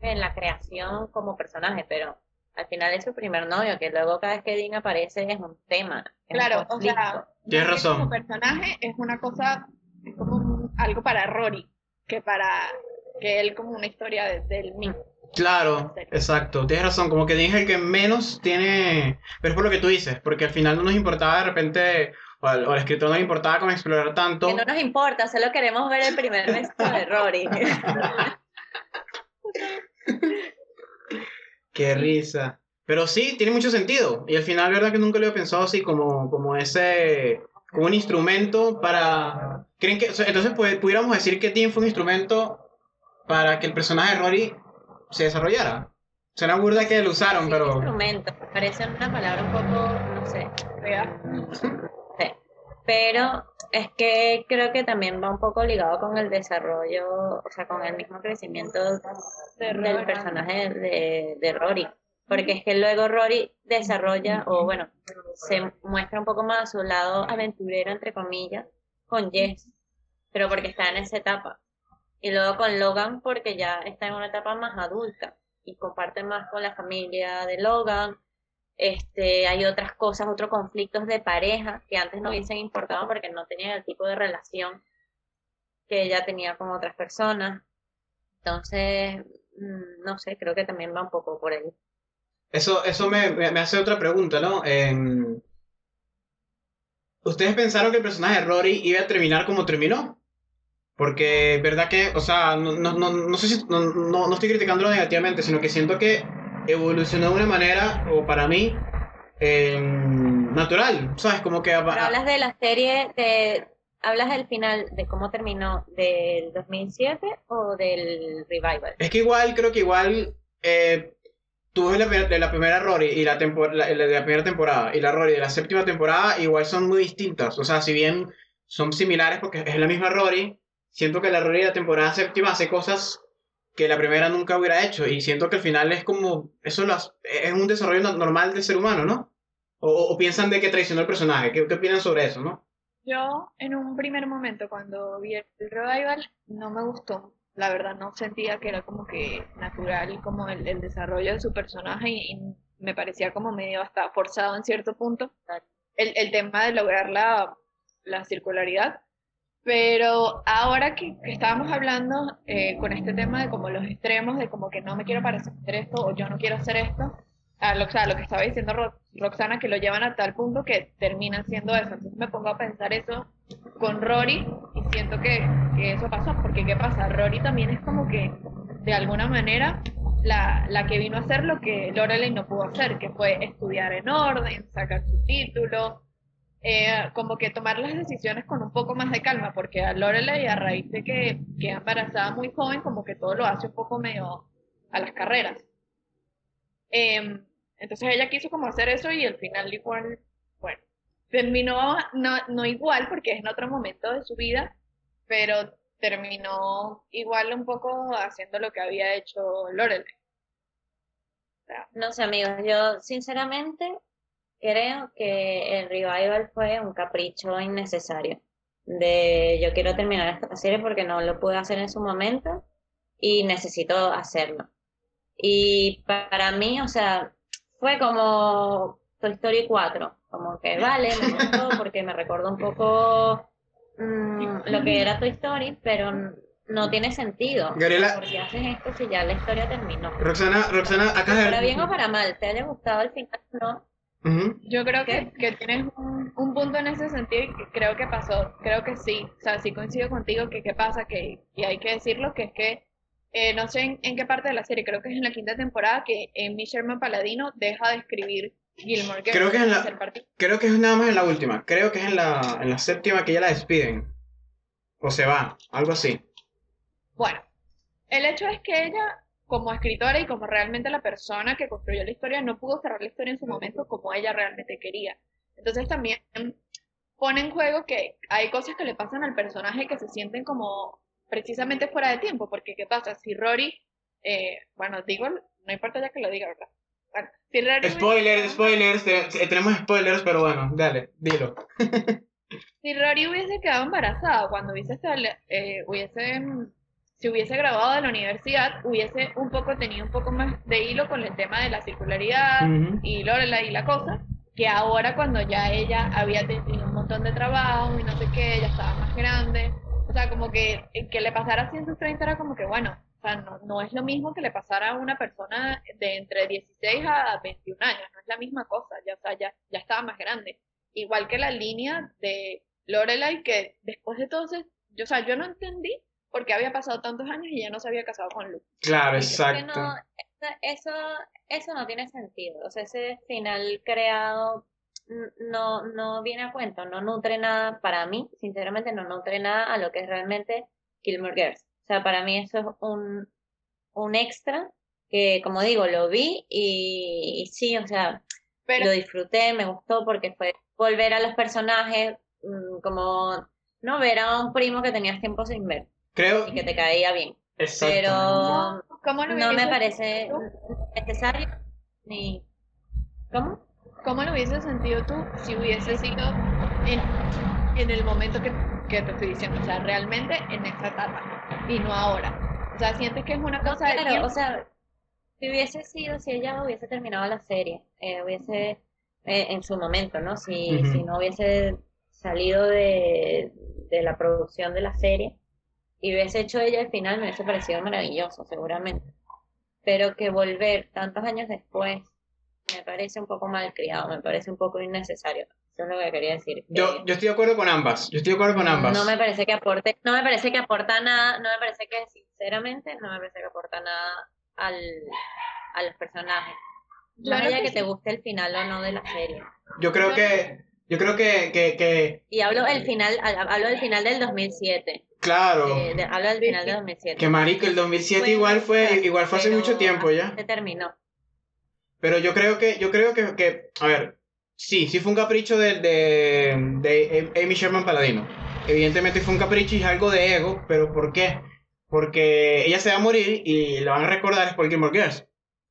en la creación como personaje, pero al final es su primer novio, que luego cada vez que Dean aparece es un tema, es un Claro, o sea, Tienes razón. como personaje es una cosa, es como un- algo para Rory, que para que él como una historia de, del mismo. Claro, exacto, tienes razón, como que es el que menos tiene, pero es por lo que tú dices, porque al final no nos importaba de repente, o al, o al escritor no le importaba como explorar tanto. Que no nos importa, solo queremos ver el primer beso de Rory. Qué risa. Pero sí, tiene mucho sentido. Y al final, verdad que nunca lo había pensado así como, como ese, como un instrumento para... ¿Creen que, o sea, entonces pues, pudiéramos decir que Dean fue un instrumento para que el personaje de Rory se desarrollara. Suena burda que lo usaron, Sí, pero... instrumento, parece una palabra un poco, no sé. Sí. Pero es que creo que también va un poco ligado con el desarrollo, o sea, con el mismo crecimiento De del personaje de, de Rory. Porque es que luego Rory desarrolla, o bueno, se muestra un poco más su lado aventurero, entre comillas, con Jess, pero porque está en esa etapa. Y luego con Logan porque ya está en una etapa más adulta y comparte más con la familia de Logan. Este, hay otras cosas, otros conflictos de pareja que antes no hubiesen importado porque no tenían el tipo de relación que ella tenía con otras personas. Entonces, mm, no sé, creo que también va un poco por ahí. Eso, eso me, hace otra pregunta, ¿no? Em, ¿Ustedes pensaron que el personaje de Rory iba a terminar como terminó? Porque, verdad que, o sea, no, no, no, no sé si, no, no, no estoy criticándolo negativamente, sino que siento que evolucionó de una manera, o para mí, em, natural, ¿sabes? Como que... Pero hablas de la serie, de, hablas del final, de cómo terminó, del 2007 o del revival. Es que igual, creo que igual eh, tú ves la, de la primera Rory y la, de la primera temporada y la Rory de la séptima temporada igual son muy distintas. O sea, si bien son similares porque es la misma Rory, siento que la Rory de la temporada séptima hace cosas que la primera nunca hubiera hecho y siento que al final es como, eso es un desarrollo no- normal del ser humano, ¿no? O piensan de que traicionó el personaje. ¿Qué, qué opinan sobre eso, no? Yo, en un primer momento, cuando vi el revival, no me gustó. La verdad, no sentía que era como que natural como el, el desarrollo de su personaje y, y me parecía como medio hasta forzado en cierto punto. El, el tema de lograr la, la circularidad. Pero ahora que, que estábamos hablando eh, con este tema de como los extremos, de como que no me quiero parecer esto o yo no quiero hacer esto, a lo, o sea, lo que estaba diciendo Ro- Roxana, que lo llevan a tal punto que terminan siendo eso. Entonces me pongo a pensar eso con Rory y siento que, que eso pasó, porque ¿qué pasa? Rory también es como que, de alguna manera, la, la que vino a hacer lo que Lorelai no pudo hacer, que fue estudiar en orden, sacar su título, eh, como que tomar las decisiones con un poco más de calma, porque a Lorelai, a raíz de que queda embarazada muy joven, como que todo lo hace un poco medio a las carreras. Em, entonces ella quiso como hacer eso y al final igual, terminó no, no igual porque es en otro momento de su vida, pero terminó igual un poco haciendo lo que había hecho Lorelai. No sé, amigos, yo sinceramente creo que el revival fue un capricho innecesario. De yo quiero terminar esta serie porque no lo pude hacer en su momento y necesito hacerlo. Y para mí, o sea, fue como Toy Story 4, como que vale, me gustó porque me recordó un poco mm, lo que era Toy Story, pero no tiene sentido. Gabriela- ¿Por qué haces esto si ya la historia terminó? Roxana, Roxana, acá Para bien o para mal, te haya gustado al final, no. Ujú. Yo creo que, que tienes un, un punto en ese sentido y que creo que pasó, creo que sí, o sea, sí coincido contigo que qué pasa, que, y hay que decirlo, que es que eh, no sé en, en qué parte de la serie, creo que es en la quinta temporada que Amy Sherman Paladino deja de escribir Gilmore Girls. Creo que es en la- Creo que es nada más en la última. Creo que es en la, en la séptima que ya la despiden. O se va, algo así. Bueno, el hecho es que ella, como escritora y como realmente la persona que construyó la historia, no pudo cerrar la historia en su momento como ella realmente quería. Entonces también pone en juego que hay cosas que le pasan al personaje que se sienten como precisamente fuera de tiempo, porque ¿qué pasa? Si Rory, eh, bueno, digo, no importa ya que lo diga, ¿verdad? Bueno, Rory Spoilers, spoilers. te- te- tenemos spoilers, pero bueno, dale, dilo. Si Rory hubiese quedado embarazada cuando hubiese, eh, hubiese, si hubiese graduado de la universidad, hubiese un poco tenido un poco más de hilo con el tema de la circularidad Ujú. y Lorelai y la cosa, que ahora cuando ya ella había tenido un montón de trabajo y no sé qué, ya estaba más grande, o sea, como que que le pasara así en sus 30 era como que, bueno, o sea, no, no es lo mismo que le pasara a una persona de entre 16 a 21 años, no es la misma cosa, ya, o sea, ya, ya estaba más grande. Igual que la línea de Lorelai, que después de todo, yo, o sea, yo no entendí por qué había pasado tantos años y ya no se había casado con Luke. Claro, Es que exacto. no, eso, eso no tiene sentido. O sea, ese final creado no, no viene a cuento, no nutre nada para mí, sinceramente no nutre nada a lo que es realmente Gilmore Girls. O sea, para mí eso es un, un extra que, como digo, lo vi y, y sí, o sea, Pero lo disfruté, me gustó porque fue volver a los personajes, mm, como no ver a un primo que tenías tiempo sin ver Creo. y que te caía bien. Exacto. Pero ¿cómo lo no me parece tú? necesario ni... ¿Cómo? ¿Cómo lo hubieses sentido tú si hubiese sido en, en el momento que, que te estoy diciendo? O sea, realmente en esa etapa y no ahora. O sea, sientes que es una cosa de Claro, tiempo? o sea, si hubiese sido, si ella hubiese terminado la serie, eh, hubiese, eh, en su momento, ¿no? Si, si no hubiese salido de, de la producción de la serie y hubiese hecho ella el final, me hubiese parecido maravilloso, seguramente. Pero que volver tantos años después me parece un poco mal criado, me parece un poco innecesario. Eso es lo que quería decir. que- Yo, yo estoy de acuerdo con ambas. Yo estoy de acuerdo con ambas. no me parece que aporte, no me parece que aporta nada, no me parece que, sinceramente, no me parece que aporta nada al, a los personajes. Yo Más creo allá que que sí. te guste el final o no de la serie. Yo creo que. Yo creo que, que, que Y hablo del final, ha- hablo del final del 2007. claro. eh, de- hablo del final del 2007. Que marico, el 2007 Fue igual fue, igual fue hace mucho tiempo ya. Se terminó. Pero yo creo que, yo creo que, que a ver, sí, sí fue un capricho de, de, de Amy Sherman Paladino. Evidentemente fue un capricho y es algo de ego, pero ¿por qué? Porque ella se va a morir y la van a recordar es por Gilmore Girls.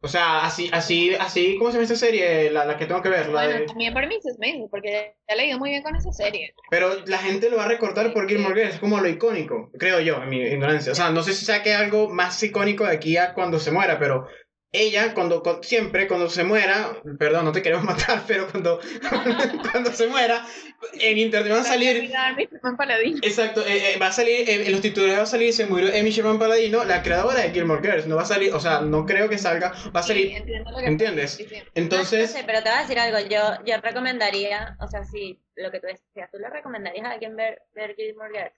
O sea, así, así, así, ¿cómo se llama esta serie? La, la que tengo que ver, la Bueno, de- también por mí es porque ya le he ido muy bien con esa serie. Pero la gente lo va a recordar por Gilmore Girls, es como lo icónico, creo yo, en mi ignorancia. O sea, no sé si saque algo más icónico de aquí a cuando se muera, pero ella, cuando, cu- siempre, cuando se muera, perdón, no te queremos matar, pero cuando, cuando se muera, en internet van a salir, exacto, eh, eh, va a salir, eh, en los titulares va a salir, se murió Amy Sherman Paladino, la creadora de Gilmore Girls, no va a salir, o sea, no creo que salga, va a Sí, salir, entiendo lo que ¿entiendes? diciendo. No, Entonces, no sé, pero te voy a decir algo. Yo, yo recomendaría, o sea, si lo que tú decías, tú le recomendarías a alguien ver, ver Gilmore Girls.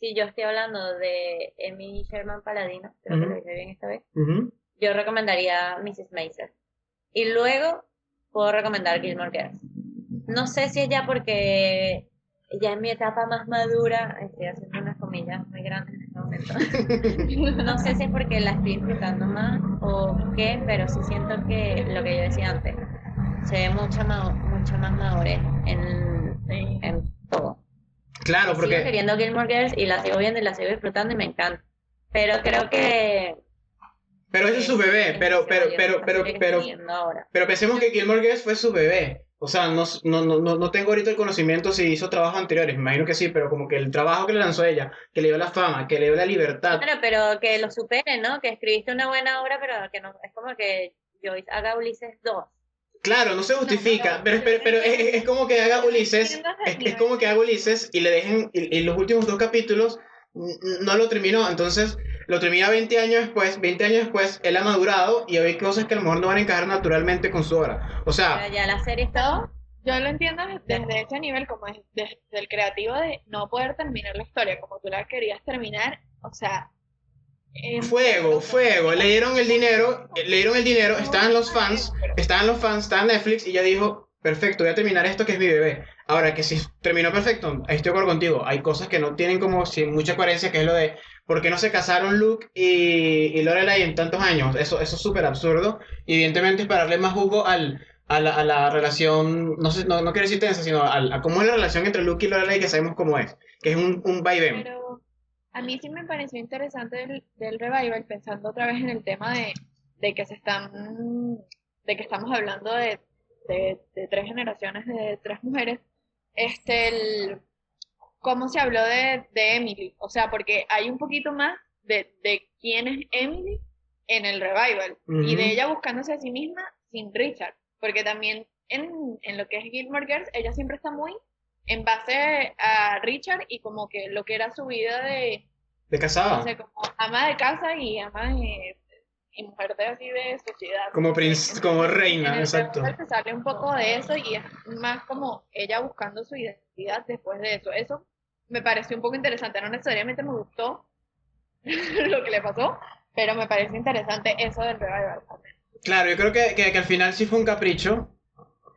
Si yo estoy hablando de Amy Sherman Paladino, creo Ujú. que lo dije bien esta vez, ujú, yo recomendaría Mrs. Maisel. Y luego puedo recomendar Gilmore Girls. No sé si es ya porque ya en mi etapa más madura, estoy haciendo unas comillas muy grandes en este momento. No sé si es porque la estoy disfrutando más o qué, pero sí siento que lo que yo decía antes, se ve mucha, ma- mucha más madurez en, Sí. en todo. claro, Sigo porque... queriendo Gilmore Girls y la sigo viendo y la sigo disfrutando y me encanta. Pero creo que... Pero ese es su bebé, pero, pero, pero, pero, pero. Pero pensemos que Gilmore Girls fue su bebé. O sea, no, no, no, no- tengo ahorita el conocimiento si hizo trabajos anteriores. Me imagino que sí, pero como que el trabajo que le lanzó ella, que le dio la fama, que le dio la libertad. Claro, pero que lo supere, ¿no? Que escribiste una buena obra, pero que no... Es como que Joyce haga Ulises 2. Claro, no se justifica, no, pero, pero, pero no, es, es- como que haga Ulises, es, es como que haga Ulises y le dejen, y, y los últimos dos capítulos no lo terminó, entonces lo termina 20 años después, 20 años después, él ha madurado y hay cosas que a lo mejor no van a encajar naturalmente con su obra. O sea, Pero ya la serie está... Yo, lo entiendo desde ese nivel, como es- desde el creativo de no poder terminar la historia como tú la querías terminar. O sea, Fuego, fuego, le dieron el dinero, eh, le dieron el dinero, estaban los fans, estaban los fans, estaba Netflix y ella dijo, perfecto, voy a terminar esto que es mi bebé. Ahora que si terminó perfecto, ahí estoy de acuerdo contigo, hay cosas que no tienen como si mucha coherencia, que es lo de por qué no se casaron Luke y, y Lorelai en tantos años, eso, eso es súper absurdo, y evidentemente es para darle más jugo al, a, la, a la relación, no sé, no, no quiero decir tensa, sino al- a, cómo es la relación entre Luke y Lorelai que sabemos cómo es, que es un, un vaivén. Pero a mí sí me pareció interesante del, del revival, pensando otra vez en el tema de, de que se están, de que estamos hablando de, de, de tres generaciones de tres mujeres, este, el, cómo se habló de, de Emily, o sea, porque hay un poquito más de, de quién es Emily en el revival y de ella buscándose a sí misma sin Richard, porque también en, en lo que es Gilmore Girls, ella siempre está muy en base a Richard y como que lo que era su vida de, De casada. no sé, como ama de casa y ama de, y mujer de así de sociedad. Como princ- como reina, En exacto. se sale un poco de eso y es más como ella buscando su identidad después de eso. Eso me pareció un poco interesante, no necesariamente me gustó lo que le pasó, pero me parece interesante eso del revival. Claro, yo creo que, que, que al final sí fue un capricho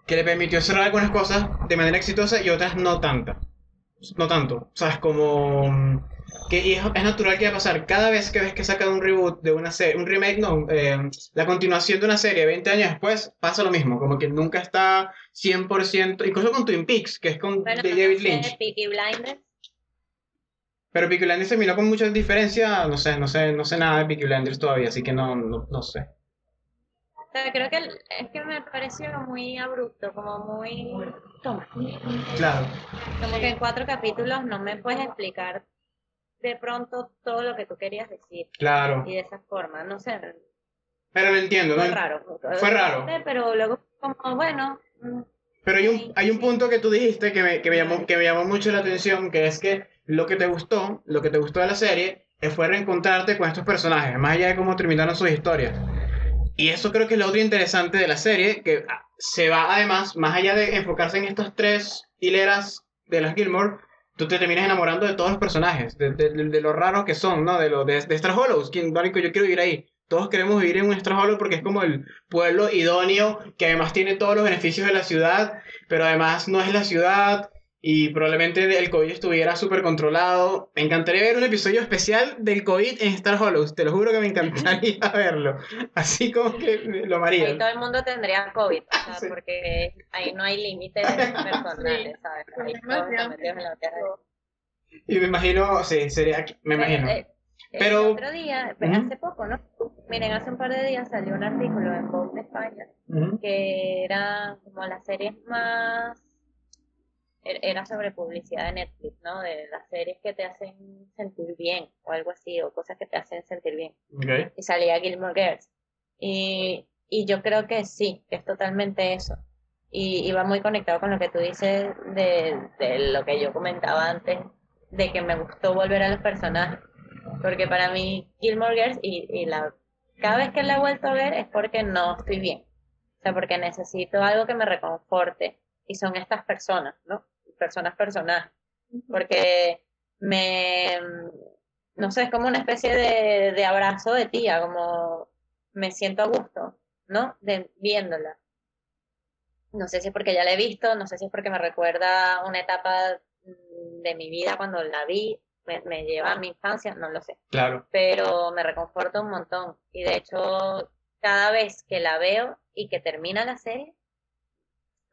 que le permitió cerrar algunas cosas de manera exitosa y otras no tantas. no tanto. O sea, es como... mm, Que y es, es natural que va a pasar. Cada vez que ves que sacan un reboot de una serie, un remake, no, eh, la continuación de una serie 20 años después, pasa lo mismo. Como que nunca está 100%, incluso con Twin Peaks, que es con Bueno, de no David sé, Lynch. Peaky Blinders. Pero Peaky Blinders terminó con mucha diferencia. No sé, no sé, no sé nada de Peaky Blinders todavía, así que no, no, no sé. O sea, creo que el- es que me pareció muy abrupto, como muy... Toma. Claro. Como que en cuatro capítulos no me puedes explicar de pronto todo lo que tú querías decir. Claro. Y de esa forma, no sé, Pero lo entiendo, fue ¿no? raro. Fue raro. Pero luego como, bueno, mm, Pero hay un, hay un punto que tú dijiste que me, que, me llamó, que me llamó mucho la atención, que es que lo que te gustó, lo que te gustó de la serie, eh, fue reencontrarte con estos personajes, más allá de cómo terminaron sus historias. Y eso creo que es lo otro interesante de la serie, que ah, se va además, más allá de enfocarse en estas tres hileras de las Gilmore, tú te terminas enamorando de todos los personajes, de, de, de lo raros que son, ¿no? De, lo, de, de Star Hollows, quien, yo quiero vivir ahí. Todos queremos vivir en un Star Hollow porque es como el pueblo idóneo, que además tiene todos los beneficios de la ciudad, pero además no es la ciudad y probablemente el COVID estuviera súper controlado. Me encantaría ver un episodio especial del COVID en Star Hollows, te lo juro que me encantaría verlo. Así como que lo ahí amaría. todo el mundo tendría COVID, o sea, Sí. porque ahí no hay límites personales, ¿sabes? Ahí. Y me imagino, sí, sería, me imagino. Eh, eh, Pero- El otro día, hace poco, ¿no? Miren, hace un par de días salió un artículo en Vogue de España que era como las series más... er- Era sobre publicidad de Netflix, ¿no? De las series que te hacen sentir bien o algo así, o cosas que te hacen sentir bien. Y salía Gilmore Girls. Y, y yo creo que sí, que es totalmente eso. Y, y va muy conectado con lo que tú dices de, de lo que yo comentaba antes, de que me gustó volver a los personajes. Porque para mí, Gilmore Girls, y, y la, cada vez que la he vuelto a ver es porque no estoy bien. O sea, porque necesito algo que me reconforte. Y son estas personas, ¿no? Personas, personajes. Porque me, no sé, es como una especie de, de abrazo de tía, como me siento a gusto, ¿no? De, viéndola. No sé si es porque ya la he visto, no sé si es porque me recuerda una etapa de mi vida cuando la vi, me, me lleva a mi infancia, no lo sé, Claro. pero me reconforta un montón. Y de hecho, cada vez que la veo y que termina la serie,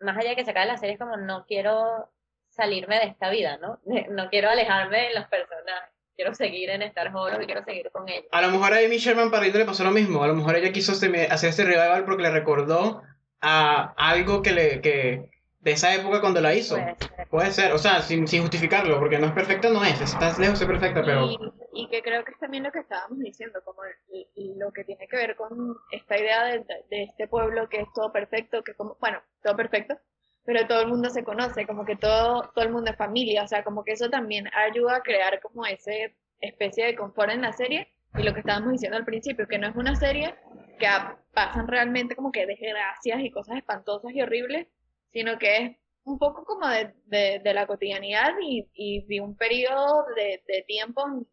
más allá de que se acabe la serie, es como no quiero salirme de esta vida, ¿no? No quiero alejarme de los personajes. Quiero seguir en Star Wars y quiero seguir con ellos. A lo mejor a Amy Sherman Parrito le pasó lo mismo. A lo mejor ella quiso hacer este revival porque le recordó a algo que le que de esa época cuando la hizo. Puede ser. Puede ser, o sea, sin, sin justificarlo, porque no es perfecta, no es. Está lejos de perfecta, pero. Y, y que creo que es también lo que estábamos diciendo, como el- el- lo que tiene que ver con esta idea de, de este pueblo que es todo perfecto, que como, bueno, todo perfecto, pero todo el mundo se conoce, como que todo, todo el mundo es familia, o sea, como que eso también ayuda a crear como ese especie de confort en la serie, y lo que estábamos diciendo al principio, que no es una serie que a- pasan realmente como que desgracias y cosas espantosas y horribles, sino que es un poco como de, de, de la cotidianidad y, y de un periodo de, de tiempo en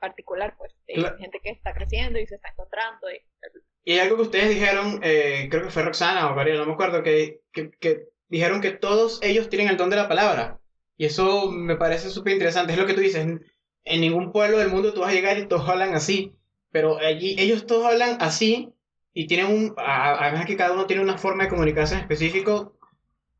particular, pues, de Cla- gente que está creciendo y se está encontrando. Y, Y algo que ustedes dijeron, eh, creo que fue Roxana o Gabriela, no me acuerdo, que, que, que dijeron que todos ellos tienen el don de la palabra. Y eso me parece súper interesante. Es lo que tú dices. En, ningún pueblo del mundo tú vas a llegar y todos hablan así. Pero allí ellos todos hablan así y tienen un. Además que cada uno tiene una forma de comunicarse en específico.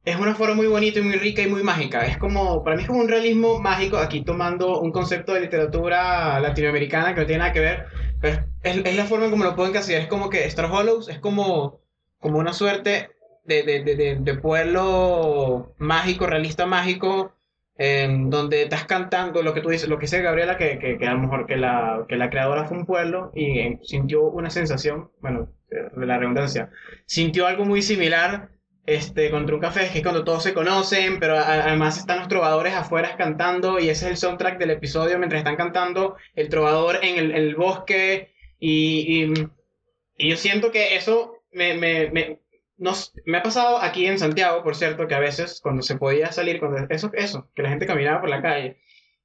Es una forma muy bonita y muy rica y muy mágica. Es como, para mí es como un realismo mágico, aquí tomando un concepto de literatura latinoamericana que no tiene nada que ver, pero es, la forma como lo pueden encasillar. Es como que Star Hollows es como, como una suerte de, de, de, de, pueblo mágico, realista mágico, donde estás cantando lo que tú dices, lo que dice Gabriela, que, que, que a lo mejor que la, que la creadora fue un pueblo y eh, sintió una sensación, bueno, de la redundancia, sintió algo muy similar este, contra un café, que es cuando todos se conocen, pero además están los trovadores afuera cantando y ese es el soundtrack del episodio mientras están cantando el trovador en el, el bosque y, y, yo siento que eso me, me, nos, me ha pasado aquí en Santiago, por cierto, que a veces cuando se podía salir, cuando eso, eso, que la gente caminaba por la calle,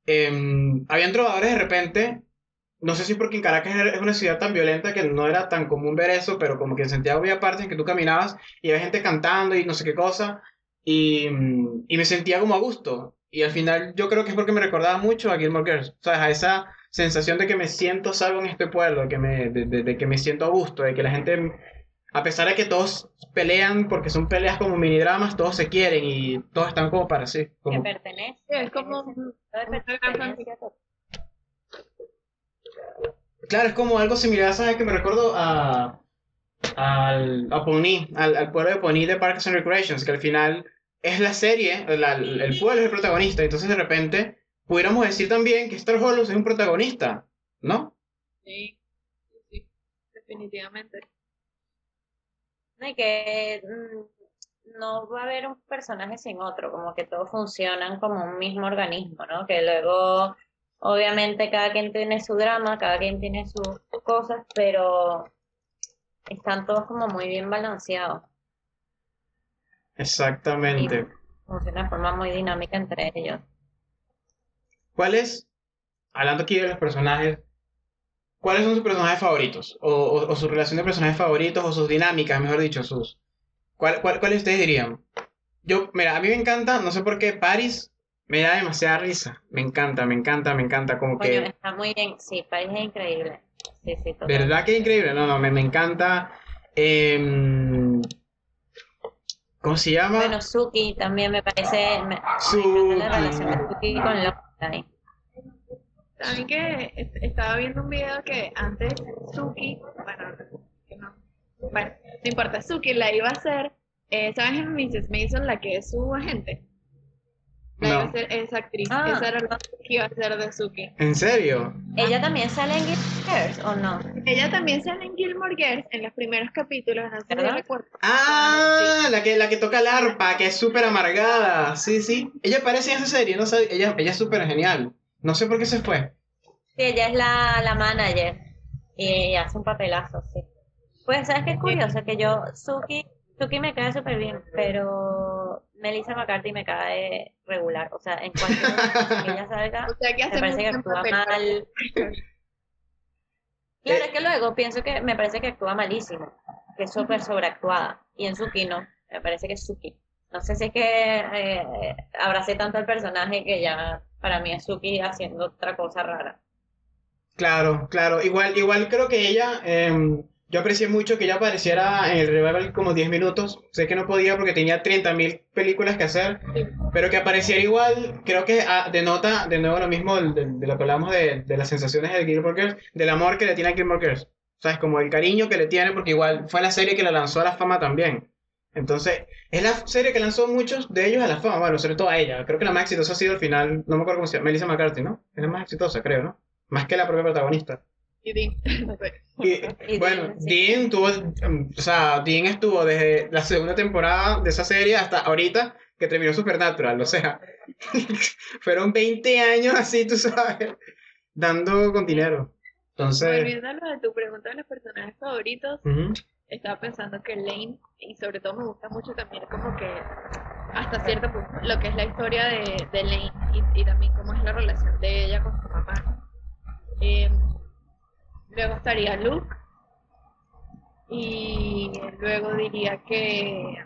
em, habían trovadores de repente, no sé si porque en Caracas es una ciudad tan violenta que no era tan común ver eso, pero como que en Santiago había partes en que tú caminabas y había gente cantando y no sé qué cosa, y, mm, y me sentía como a gusto. Y al final yo creo que es porque me recordaba mucho a Gilmore Girls. Sea, a esa sensación de que me siento salvo en este pueblo, que me, de- de que me siento a gusto, de que la gente, a pesar de que todos pelean porque son peleas como mini dramas, todos se quieren y todos están como para sí. Que pertenece. Sí, es como. Claro, es como algo similar, ¿sabes? Que me recuerdo a, al, a Pony, al, al pueblo de Pony de Parks and Recreations, que al final es la serie, la- el pueblo es el protagonista, entonces de repente pudiéramos decir también que Star Hollows es un protagonista, ¿no? Sí, sí, sí, definitivamente. No, y que mm, no va a haber un personaje sin otro, como que todos funcionan como un mismo organismo, ¿no? Que luego, obviamente, cada quien tiene su drama, cada quien tiene sus cosas, pero están todos como muy bien balanceados. Exactamente. Funcionan de forma muy dinámica entre ellos. ¿Cuál es, hablando aquí de los personajes, cuáles son sus personajes favoritos? O, o, o su relación de personajes favoritos, o sus dinámicas, mejor dicho, sus... ¿Cuál, cuál, ¿Cuáles ustedes dirían? Yo, mira, a mí me encanta, no sé por qué, Paris me da demasiada risa. Me encanta, me encanta, me encanta, como que... está muy bien. Sí, Paris es increíble. Sí, sí. ¿Verdad que es increíble? No, no, me, me encanta. Em, ¿cómo se llama? Bueno, Suki también me parece, me, me encanta Suki. la relación de Suki con Locke. Saben que est- estaba viendo un video que antes Suki, bueno, que no, bueno, no importa, Suki la iba a hacer, eh, ¿sabes en Mrs. Mason la que es su agente? La iba a hacer esa actriz, Ah. esa era la que iba a ser de Suki. ¿En serio? ¿Ella también sale en Gilmore Girls o no? Ella también sale en Gilmore Girls en los primeros capítulos, no sé si recuerdo. Ah, la que, la que toca el arpa, que es súper amargada. Sí, sí. Ella aparece en esa serie, no sé, ella, ella es súper genial. No sé por qué se fue. Sí, ella es la, la manager y hace un papelazo, sí. Pues, ¿sabes qué es curioso? Que yo, Suki, Suki me cae súper bien, pero Melissa McCarthy me cae regular. O sea, en momento que ella salga, O sea que me parece que actúa mal. Claro, Eh. es que luego pienso que me parece que actúa malísimo, que es súper sobreactuada. Y en Suki no, me parece que es Suki. No sé si es que eh, abracé tanto al personaje que ya para mí es Suki haciendo otra cosa rara. Claro, claro. Igual, igual creo que ella, em, yo aprecié mucho que ella apareciera en el revival como 10 minutos. Sé que no podía porque tenía 30.000 películas que hacer, pero que apareciera igual, creo que ah, denota de nuevo lo mismo de, de- de lo que hablamos de, de las sensaciones de Gilmore Girls, del amor que le tiene a Gilmore Girls. ¿Sabes? Como el cariño que le tiene, porque igual fue la serie que la lanzó a la fama también. Entonces, es la serie que lanzó muchos de ellos a la fama, bueno, sobre todo a ella. Creo que la más exitosa ha sido al final, no me acuerdo cómo se llama, Melissa McCarthy, ¿no? Es la más exitosa, creo, ¿no? Más que la propia protagonista. Y Dean, no sé. Y, Y bueno, Dean, sí. Dean tuvo, o sea, Dean estuvo desde la segunda temporada de esa serie hasta ahorita que terminó Supernatural, o sea, fueron 20 años así, tú sabes, dando con dinero. Entonces, Volviendo a lo de tu pregunta de los personajes favoritos, ujú, estaba pensando que Lane, y sobre todo me gusta mucho también como que hasta cierto punto lo que es la historia de, de Lane y, y también cómo es la relación de ella con su mamá. Em, luego estaría Luke y luego diría que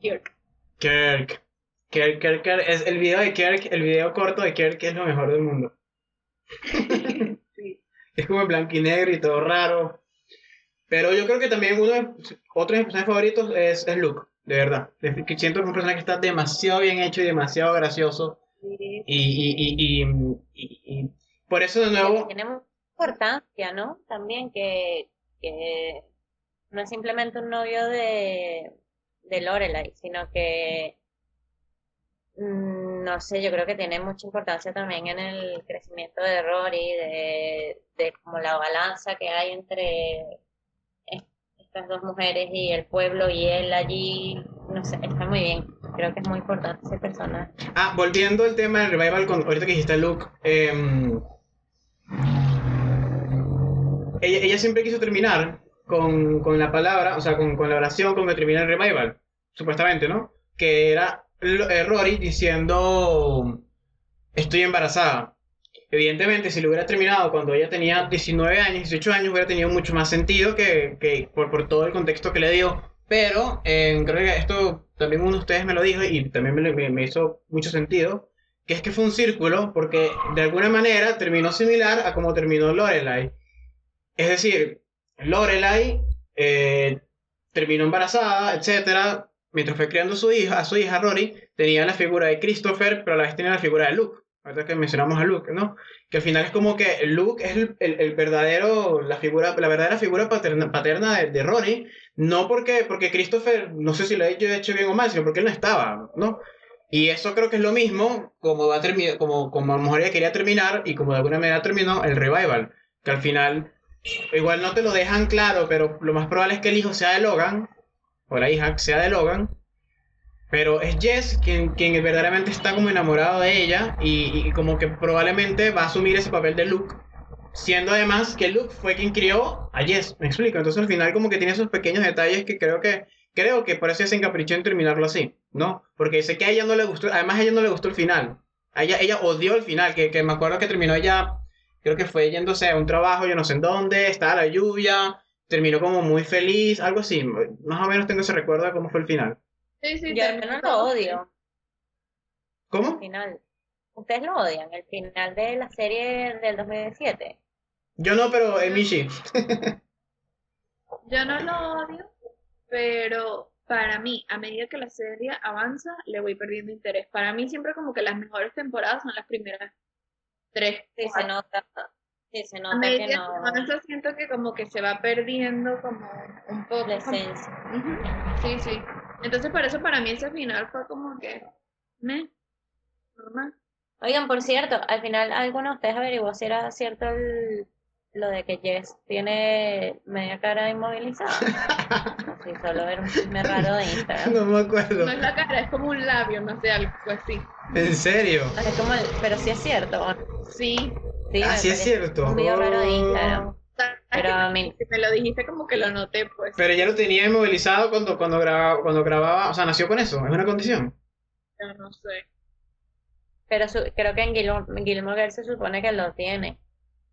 Kirk. Kirk. Kirk, Kirk, Kirk, es el video de Kirk, el video corto de Kirk es lo mejor del mundo. Sí. Es como en blanco y negro y todo raro. Pero yo creo que también uno de otros de mis personajes favoritos es, es Luke, de verdad. Que siento que es un personaje que está demasiado bien hecho y demasiado gracioso. Y, y, y, y, por eso de nuevo, Tiene mucha importancia, ¿no? También que, que no es simplemente un novio de, de Lorelai, sino que, mm, no sé, yo creo que tiene mucha importancia también en el crecimiento de Rory, de, de como la balanza que hay entre estas dos mujeres y el pueblo y él allí, no sé, está muy bien. Creo que es muy importante ese personaje. ah, volviendo al tema del revival, con, ahorita que dijiste Luke, em, ella, ella siempre quiso terminar con, con la palabra, o sea, con, con la oración con que termina el revival, supuestamente, ¿no? Que era eh, Rory diciendo, estoy embarazada. Evidentemente, si lo hubiera terminado cuando ella tenía 19 años, 18 años, hubiera tenido mucho más sentido que, por, todo el contexto que le dio. Pero eh, creo que esto también uno de ustedes me lo dijo y también me hizo mucho sentido. que es que fue un círculo, porque de alguna manera terminó similar a como terminó Lorelai. Es decir, Lorelai eh, terminó embarazada, etcétera, mientras fue criando a su hija, a su hija Rory, tenía la figura de Christopher, pero a la vez tenía la figura de Luke. Ahorita que mencionamos a Luke, ¿no? Que al final es como que Luke es el, el- el verdadero, la figura, la verdadera figura paterna, paterna de, de Rory, no porque, porque Christopher, no sé si lo he hecho, hecho bien o mal, sino porque él no estaba, ¿no? Y eso creo que es lo mismo como va a terminar, como, como a lo mejor ella quería terminar y como de alguna manera terminó el revival, que al final igual no te lo dejan claro, pero lo más probable es que el hijo sea de Logan, o la hija sea de Logan, pero es Jess quien, quien verdaderamente está como enamorado de ella y, como que probablemente va a asumir ese papel de Luke, siendo además que Luke fue quien crió a Jess, me explico, entonces al final como que tiene esos pequeños detalles que creo que creo que por eso se encaprichó en terminarlo así, ¿no? Porque sé que a ella no le gustó, además a ella no le gustó el final, a ella, ella odió el final, que, que me acuerdo que terminó ella, creo que fue yéndose a un trabajo, yo no sé en dónde, estaba la lluvia, terminó como muy feliz, algo así, más o menos tengo ese recuerdo de cómo fue el final. Sí, sí, Yo, terminó no lo odio, ¿Cómo? al final. ¿Ustedes lo odian? El final de la serie del 2017. Yo no, pero Emishi. Yo no lo odio, pero para mí, a medida que la serie avanza, le voy perdiendo interés. Para mí siempre como que las mejores temporadas son las primeras tres. Sí, se nota, sí, se A nota medida que que no, avanza siento que como que se va perdiendo como un poco. la como- esencia. Sí, sí. Entonces por eso para mí ese final fue como que, me, normal. Oigan, por cierto, al final alguno de ustedes averiguó si era cierto el- lo de que Jess tiene media cara inmovilizada. Sí, solo era un chisme raro de Instagram. No me acuerdo. No es la cara, es como un labio, no sé, algo así. ¿En serio? O sea, como el- pero sí es cierto. Sí. Sí, Ah, sí es cierto. Un video raro de Oh. Instagram. ¿Sabes Pero me, me lo dijiste como que lo noté, pues. Pero ya lo tenía inmovilizado cuando, cuando, grababa, cuando grababa, o sea, nació con eso, es una condición. Yo no sé. Pero su- creo que en Gilmore, Gilmore Girls se supone que lo tiene.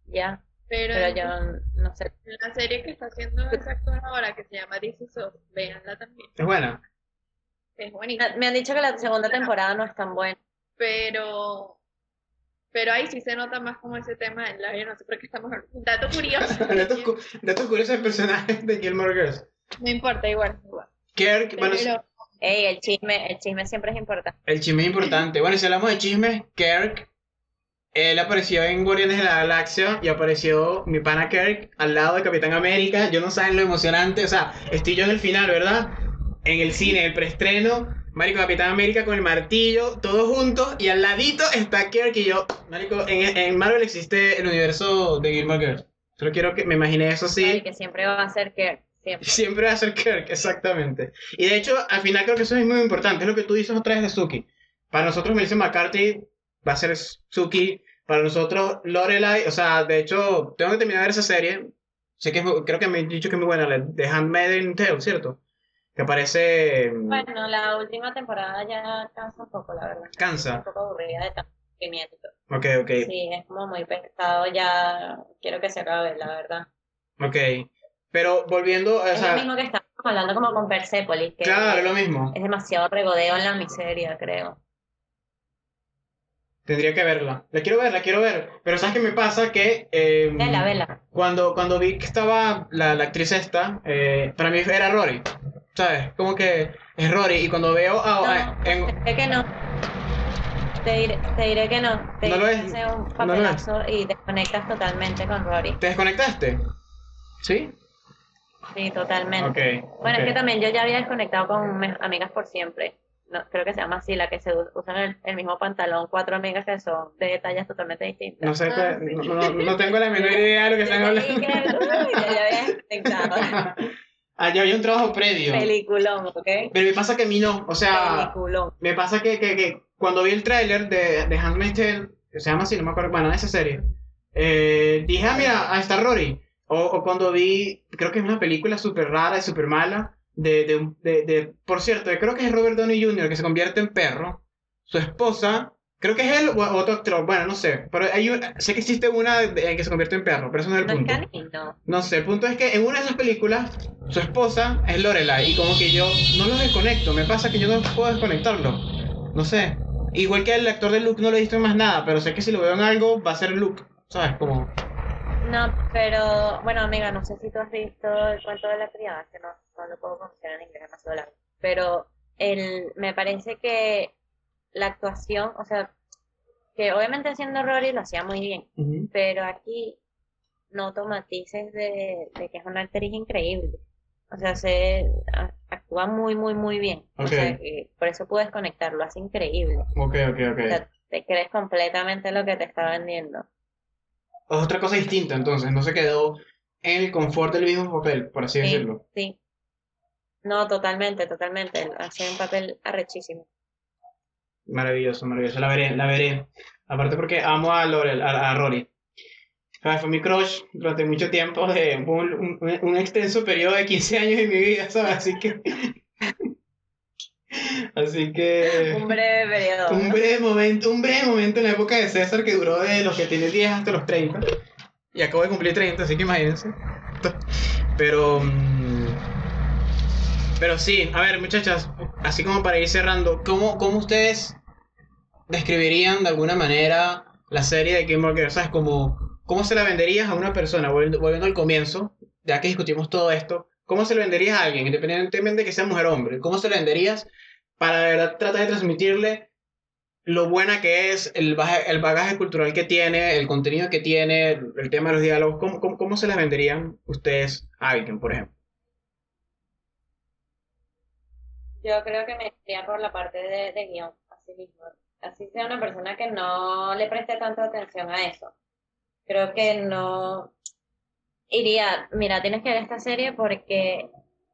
Ya. Pero, Pero en, yo no sé. la serie que está haciendo ese actor ahora, que se llama This Is Us, véanla también. Es buena. Es buenísima. Me han dicho que la segunda temporada no es tan buena. Pero, pero ahí sí se nota más como ese tema del labio, no sé por qué estamos hablando. Dato curioso. Datos, cu- datos curiosos del personaje de Gilmore Girls. No importa, igual, igual. Kirk, bueno, Pero, Ey, el chisme, el chisme siempre es importante. el chisme es importante. Bueno, si hablamos de chisme, Kirk, él apareció en Guardianes de la Galaxia y apareció mi pana Kirk al lado de Capitán América. Yo no saben lo emocionante, o sea, estoy yo en el final, ¿verdad? En el cine, el preestreno, Marico Capitán América con el martillo, todos juntos, y al ladito está Kirk y yo. Marico, en, en Marvel existe el universo de Gilmore Girls. Solo quiero que me imaginé eso así. Ay, que siempre va a ser que siempre. Siempre va a ser Kirk, exactamente. Y de hecho, al final creo que eso es muy importante. Es lo que tú dices otra vez de Suki. Para nosotros, Melissa McCarthy va a ser Suki. Para nosotros, Lorelai. O sea, de hecho, tengo que terminar de ver esa serie. Sé que es creo que me han dicho que es muy buena. La de Handmaiden Tale, ¿cierto? Que aparece. mm, Bueno, la última temporada ya cansa un poco, la verdad. Cansa. Un poco aburrida de tanto sufrimiento. Ok, ok. Sí, es como muy pesado ya. Quiero que se acabe, la verdad. Ok. Pero volviendo. O Es lo mismo que estamos hablando como con Persepolis, que claro, es lo mismo. es demasiado regodeo en la miseria, creo. Tendría que verla. La quiero ver, la quiero ver. Pero ¿sabes qué me pasa? Que. eh, Vela, vela. Cuando, cuando vi que estaba la, la actriz esta, eh, para mí era Rory. ¿Sabes? Como que es Rory. Y cuando veo a. No, a- en- te diré que no. Te diré, te diré que no. Te No lo diré es. que hace un No lo es. papelazo y desconectas totalmente con Rory. ¿Te desconectaste? ¿Sí? Sí, totalmente. Bueno, es que también yo ya había desconectado con mis amigas por siempre. No, creo que se llama así, la que se usan el, el mismo pantalón, cuatro amigas que son de tallas totalmente distintas. No sé, Ah, sí. no, tengo la menor idea de lo que están hablando. que- uy, yo ya había desconectado. ah, ya había un trabajo previo. Peliculón, ¿ok? Pero me pasa que a mí no. O sea, Peliculón. me pasa que, que, que cuando vi el tráiler de, de Handmaid's Tale, que se llama así, no me acuerdo, bueno, esa serie, eh, dije, ah, mira, ahí está Rory. O, o cuando vi, creo que es una película súper rara y súper mala, de, de, de, de- por cierto, creo que es Robert Downey Jr. que se convierte en perro, su esposa, creo que es él o otro actor, bueno, no sé, pero hay un- sé que existe una en que se convierte en perro, pero eso no es el punto. No sé, el punto es que en una de esas películas, su esposa es Lorelai, y como que yo no lo desconecto, me pasa que yo no puedo desconectarlo. No sé. Igual que el actor de Luke no lo he visto en más nada, pero sé que si lo veo en algo va a ser Luke, ¿sabes? Como... No, pero bueno, amiga, no sé si tú has visto el cuento de la criada, que no, no lo puedo conocer en inglés, demasiado largo. Pero el, me parece que la actuación, o sea, que obviamente haciendo Rory lo hacía muy bien, pero aquí noto matices de, de que es una actriz increíble. O sea, se a- actúa muy, muy, muy bien. O Ok. sea, que por eso puedes conectar, lo hace increíble. Ok, ok, ok. O sea, te crees completamente lo que te está vendiendo. Es otra cosa distinta, entonces, no se quedó en el confort del mismo papel, por así Sí, decirlo. sí. No, totalmente, totalmente. Hace un papel arrechísimo. Maravilloso, maravilloso. La veré, la veré. Aparte porque amo a, Laurel, a, a Rory. Fue mi crush durante mucho tiempo, de un, un- un extenso periodo de 15 años en mi vida, ¿sabes? Así que... Así que... Un breve periodo. Un breve momento, un breve momento en la época de César que duró de los que tiene 10 hasta los 30. Y acabo de cumplir 30, así que imagínense. Pero. mm, Pero sí, a ver, muchachas, así como para ir cerrando, ¿cómo, cómo ustedes describirían de alguna manera la serie de Thrones? ¿Sabes? Como, ¿Cómo se la venderías a una persona? Volviendo, al comienzo, ya que discutimos todo esto, ¿cómo se lo venderías a alguien, independientemente de que sea mujer o hombre? ¿Cómo se lo venderías para de verdad tratar de transmitirle lo buena que es, el bagaje, el bagaje cultural que tiene, el contenido que tiene, el tema de los diálogos? ¿Cómo, cómo, cómo se las venderían ustedes a alguien, por ejemplo? Yo creo que me iría por la parte de, de guion, así mismo. Así sea una persona que no le preste tanta atención a eso. Creo que no iría, mira, tienes que ver esta serie porque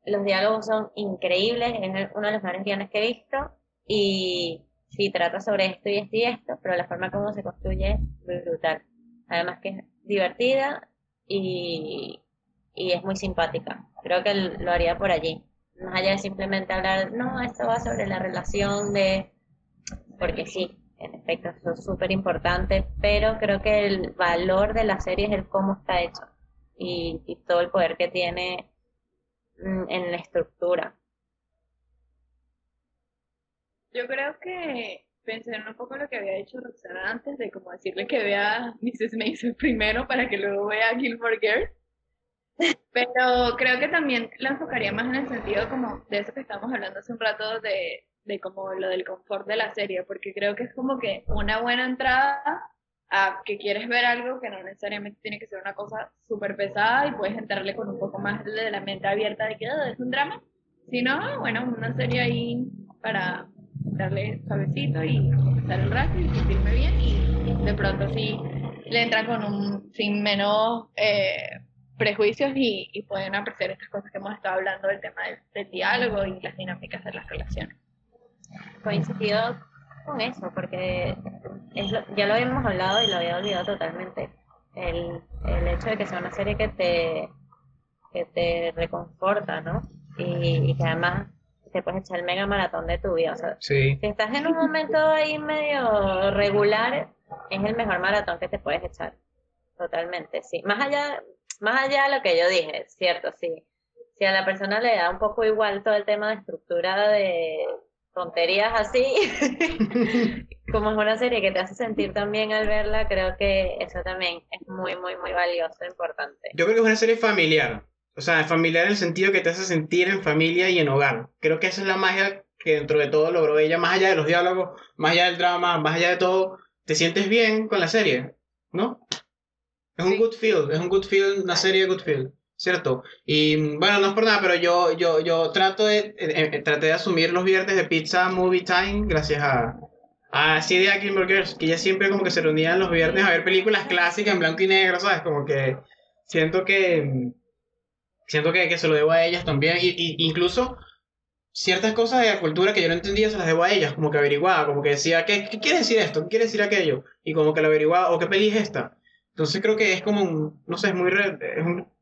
los diálogos son increíbles, es uno de los mejores guiones que he visto y sí trata sobre esto y esto y esto, pero la forma como se construye es brutal. Además que es divertida y, y es muy simpática. Creo que lo haría por allí. Más allá de simplemente hablar, no, esto va sobre la relación de... Porque sí, en efecto, eso es súper importante, pero creo que el valor de la serie es el cómo está hecho y, y todo el poder que tiene mm, en la estructura. Yo creo que pensé en un poco lo que había dicho Roxana antes, de como decirle que vea Mrs. Maisel primero para que luego vea Gilmore Girls. Pero creo que también la enfocaría más en el sentido como de eso que estábamos hablando hace un rato de, de como lo del confort de la serie, porque creo que es como que una buena entrada a que quieres ver algo que no necesariamente tiene que ser una cosa súper pesada y puedes entrarle con un poco más de la mente abierta de que "Ah, es un drama, sino, bueno, una serie ahí para darle suavecito y estar el rato y sentirme bien y de pronto sí le entran con un sin menos eh, prejuicios y, y pueden apreciar estas cosas que hemos estado hablando del tema del diálogo y las dinámicas de las relaciones. Coincido con eso, porque es lo- ya lo habíamos hablado y lo había olvidado totalmente. El, el hecho de que sea una serie que te, que te reconforta, ¿no? Y, y que además te puedes echar el mega maratón de tu vida. O sea, Sí. si estás en un momento ahí medio regular, es el mejor maratón que te puedes echar. Totalmente, sí. Más allá, más allá de lo que yo dije, cierto, sí. Si a la persona le da un poco igual todo el tema de estructura de tonterías así, como es una serie que te hace sentir también al verla, creo que eso también es muy, muy, muy valioso, importante. Yo creo que es una serie familiar. O sea, familiar en el sentido que te hace sentir en familia y en hogar. Creo que esa es la magia que dentro de todo logró ella, más allá de los diálogos, más allá del drama, más allá de todo, te sientes bien con la serie, ¿no? Es un Sí. good feel, es un good feel, una serie de good feel, ¿cierto? Y bueno, no es por nada, pero yo, yo, yo trato de, eh, eh, traté de asumir los viernes de Pizza Movie Time gracias a, a Gilmore Girls, que ella siempre como que se reunían los viernes a ver películas clásicas en blanco y negro, ¿sabes? Como que siento que siento que, que se lo debo a ellas también y, y- incluso ciertas cosas de la cultura que yo no entendía se las debo a ellas como que averiguaba como que decía ¿qué, qué quiere decir esto? ¿qué quiere decir aquello? y como que lo averiguaba o qué peli es esta entonces creo que es como un no sé es muy re- un-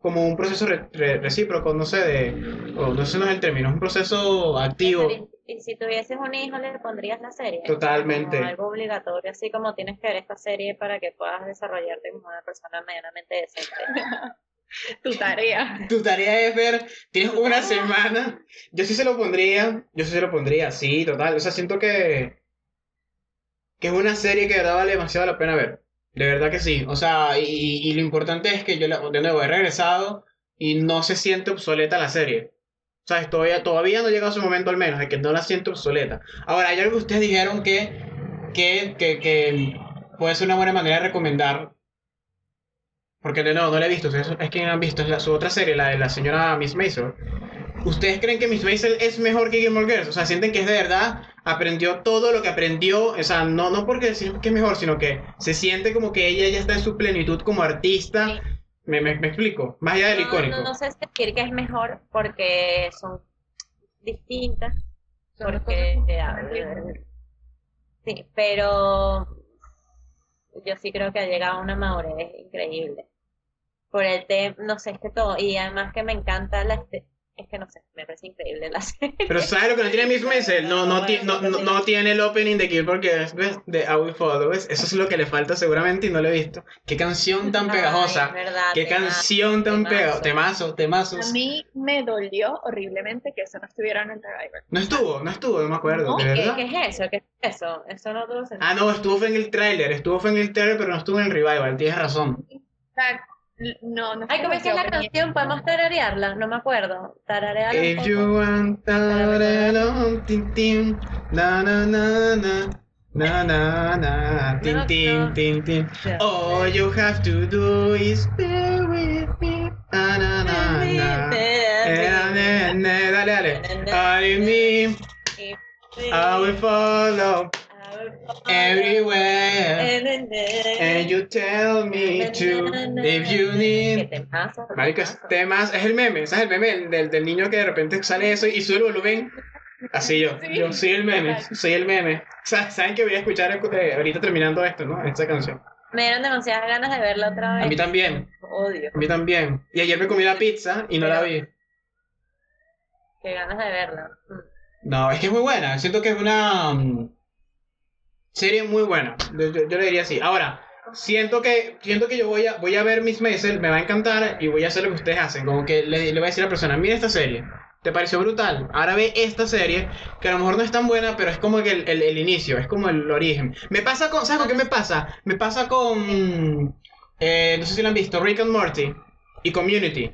como un proceso re- re- recíproco no sé de o no sé no es el término es un proceso activo Y si tuvieses un hijo, le pondrías la serie. Totalmente. Como algo obligatorio, así como tienes que ver esta serie para que puedas desarrollarte como una persona medianamente decente. Tu tarea. Tu tarea es ver, tienes una semana. Yo sí se lo pondría, yo sí se lo pondría, sí, total. O sea, siento que, que es una serie que de verdad vale demasiado la pena ver. De verdad que sí. O sea, y, lo importante es que yo de nuevo he regresado y no se siente obsoleta la serie. ¿Sabes? Todavía, todavía no ha llegado su momento al menos, de que no la siento obsoleta. Ahora, hay algo que ustedes dijeron que, que, que, que puede ser una buena manera de recomendar. Porque de nuevo, no la he visto. Ustedes es que han visto su otra serie, la de la señora Miss Maisel. ¿Ustedes creen que Miss Maisel es mejor que Gilmore Girls? O sea, sienten que es de verdad, aprendió todo lo que aprendió. O sea, no, no porque decir que es mejor, sino que se siente como que ella ya está en su plenitud como artista. Sí. Me, me, me explico. Más allá del No, icónico. no, no sé decir que es mejor porque son distintas. Son Porque, eh, sí, pero yo sí creo que ha llegado a una madurez increíble. Por el tema, no sé, es que todo, y además que me encanta la, este- es que no sé, me parece increíble la serie. Pero ¿sabes lo que no tiene Miss Maisel? No, no, no, no, no tiene el opening de Girls, ¿ves? De I Will Follow. Eso es lo que le falta seguramente y no lo he visto. Qué canción tan pegajosa. verdad, Qué temazo, canción tan pegajosa. Temazos, temazos. A mí me dolió horriblemente que eso no estuviera en el Revival. No estuvo, no estuvo, no me acuerdo, No, ¿de ¿Qué, es eso? ¿Qué es eso? Eso no tuvo sentido. Ah, no, estuvo en el tráiler, estuvo en el tráiler, pero no estuvo en el revival, tienes razón. O sea, l- no, no Ay, ¿cómo es que es la canción? ¿Podemos tararearla? No me acuerdo. Tararearla If you want tararelón, tin, tin, na na na na. Na na na. Tin No, tin no. tin tin. All you have to do is bear with me. Na na na na. Eh, na, na, Dale, dale. I me I will follow everywhere And you tell me to if you need Marico, es temas, es el meme, ¿sabes el meme del, del, niño que de repente sale eso y sube el volumen? Así yo, Sí, yo soy el meme, soy el meme. Sa- Saben que voy a escuchar eh, ahorita terminando esto, ¿no? Esta canción. Me dieron demasiadas ganas de verla otra vez. A mí también, Odio. a mí también. Y ayer me comí la pizza y no la vi. Qué ganas de verla. No, es que es muy buena, siento que es una mm, serie muy buena, yo, yo- le diría así. Ahora, siento que siento que yo voy a, voy a ver Miss Maisel, me va a encantar y voy a hacer lo que ustedes hacen, como que le, le voy a decir a la persona, mira esta serie, ¿te pareció brutal? Ahora ve esta serie, que a lo mejor no es tan buena, pero es como el, el- inicio, es como el origen. Me pasa con, ¿sabes con qué me pasa? Me pasa con, eh, no sé si lo han visto, Rick and Morty y Community.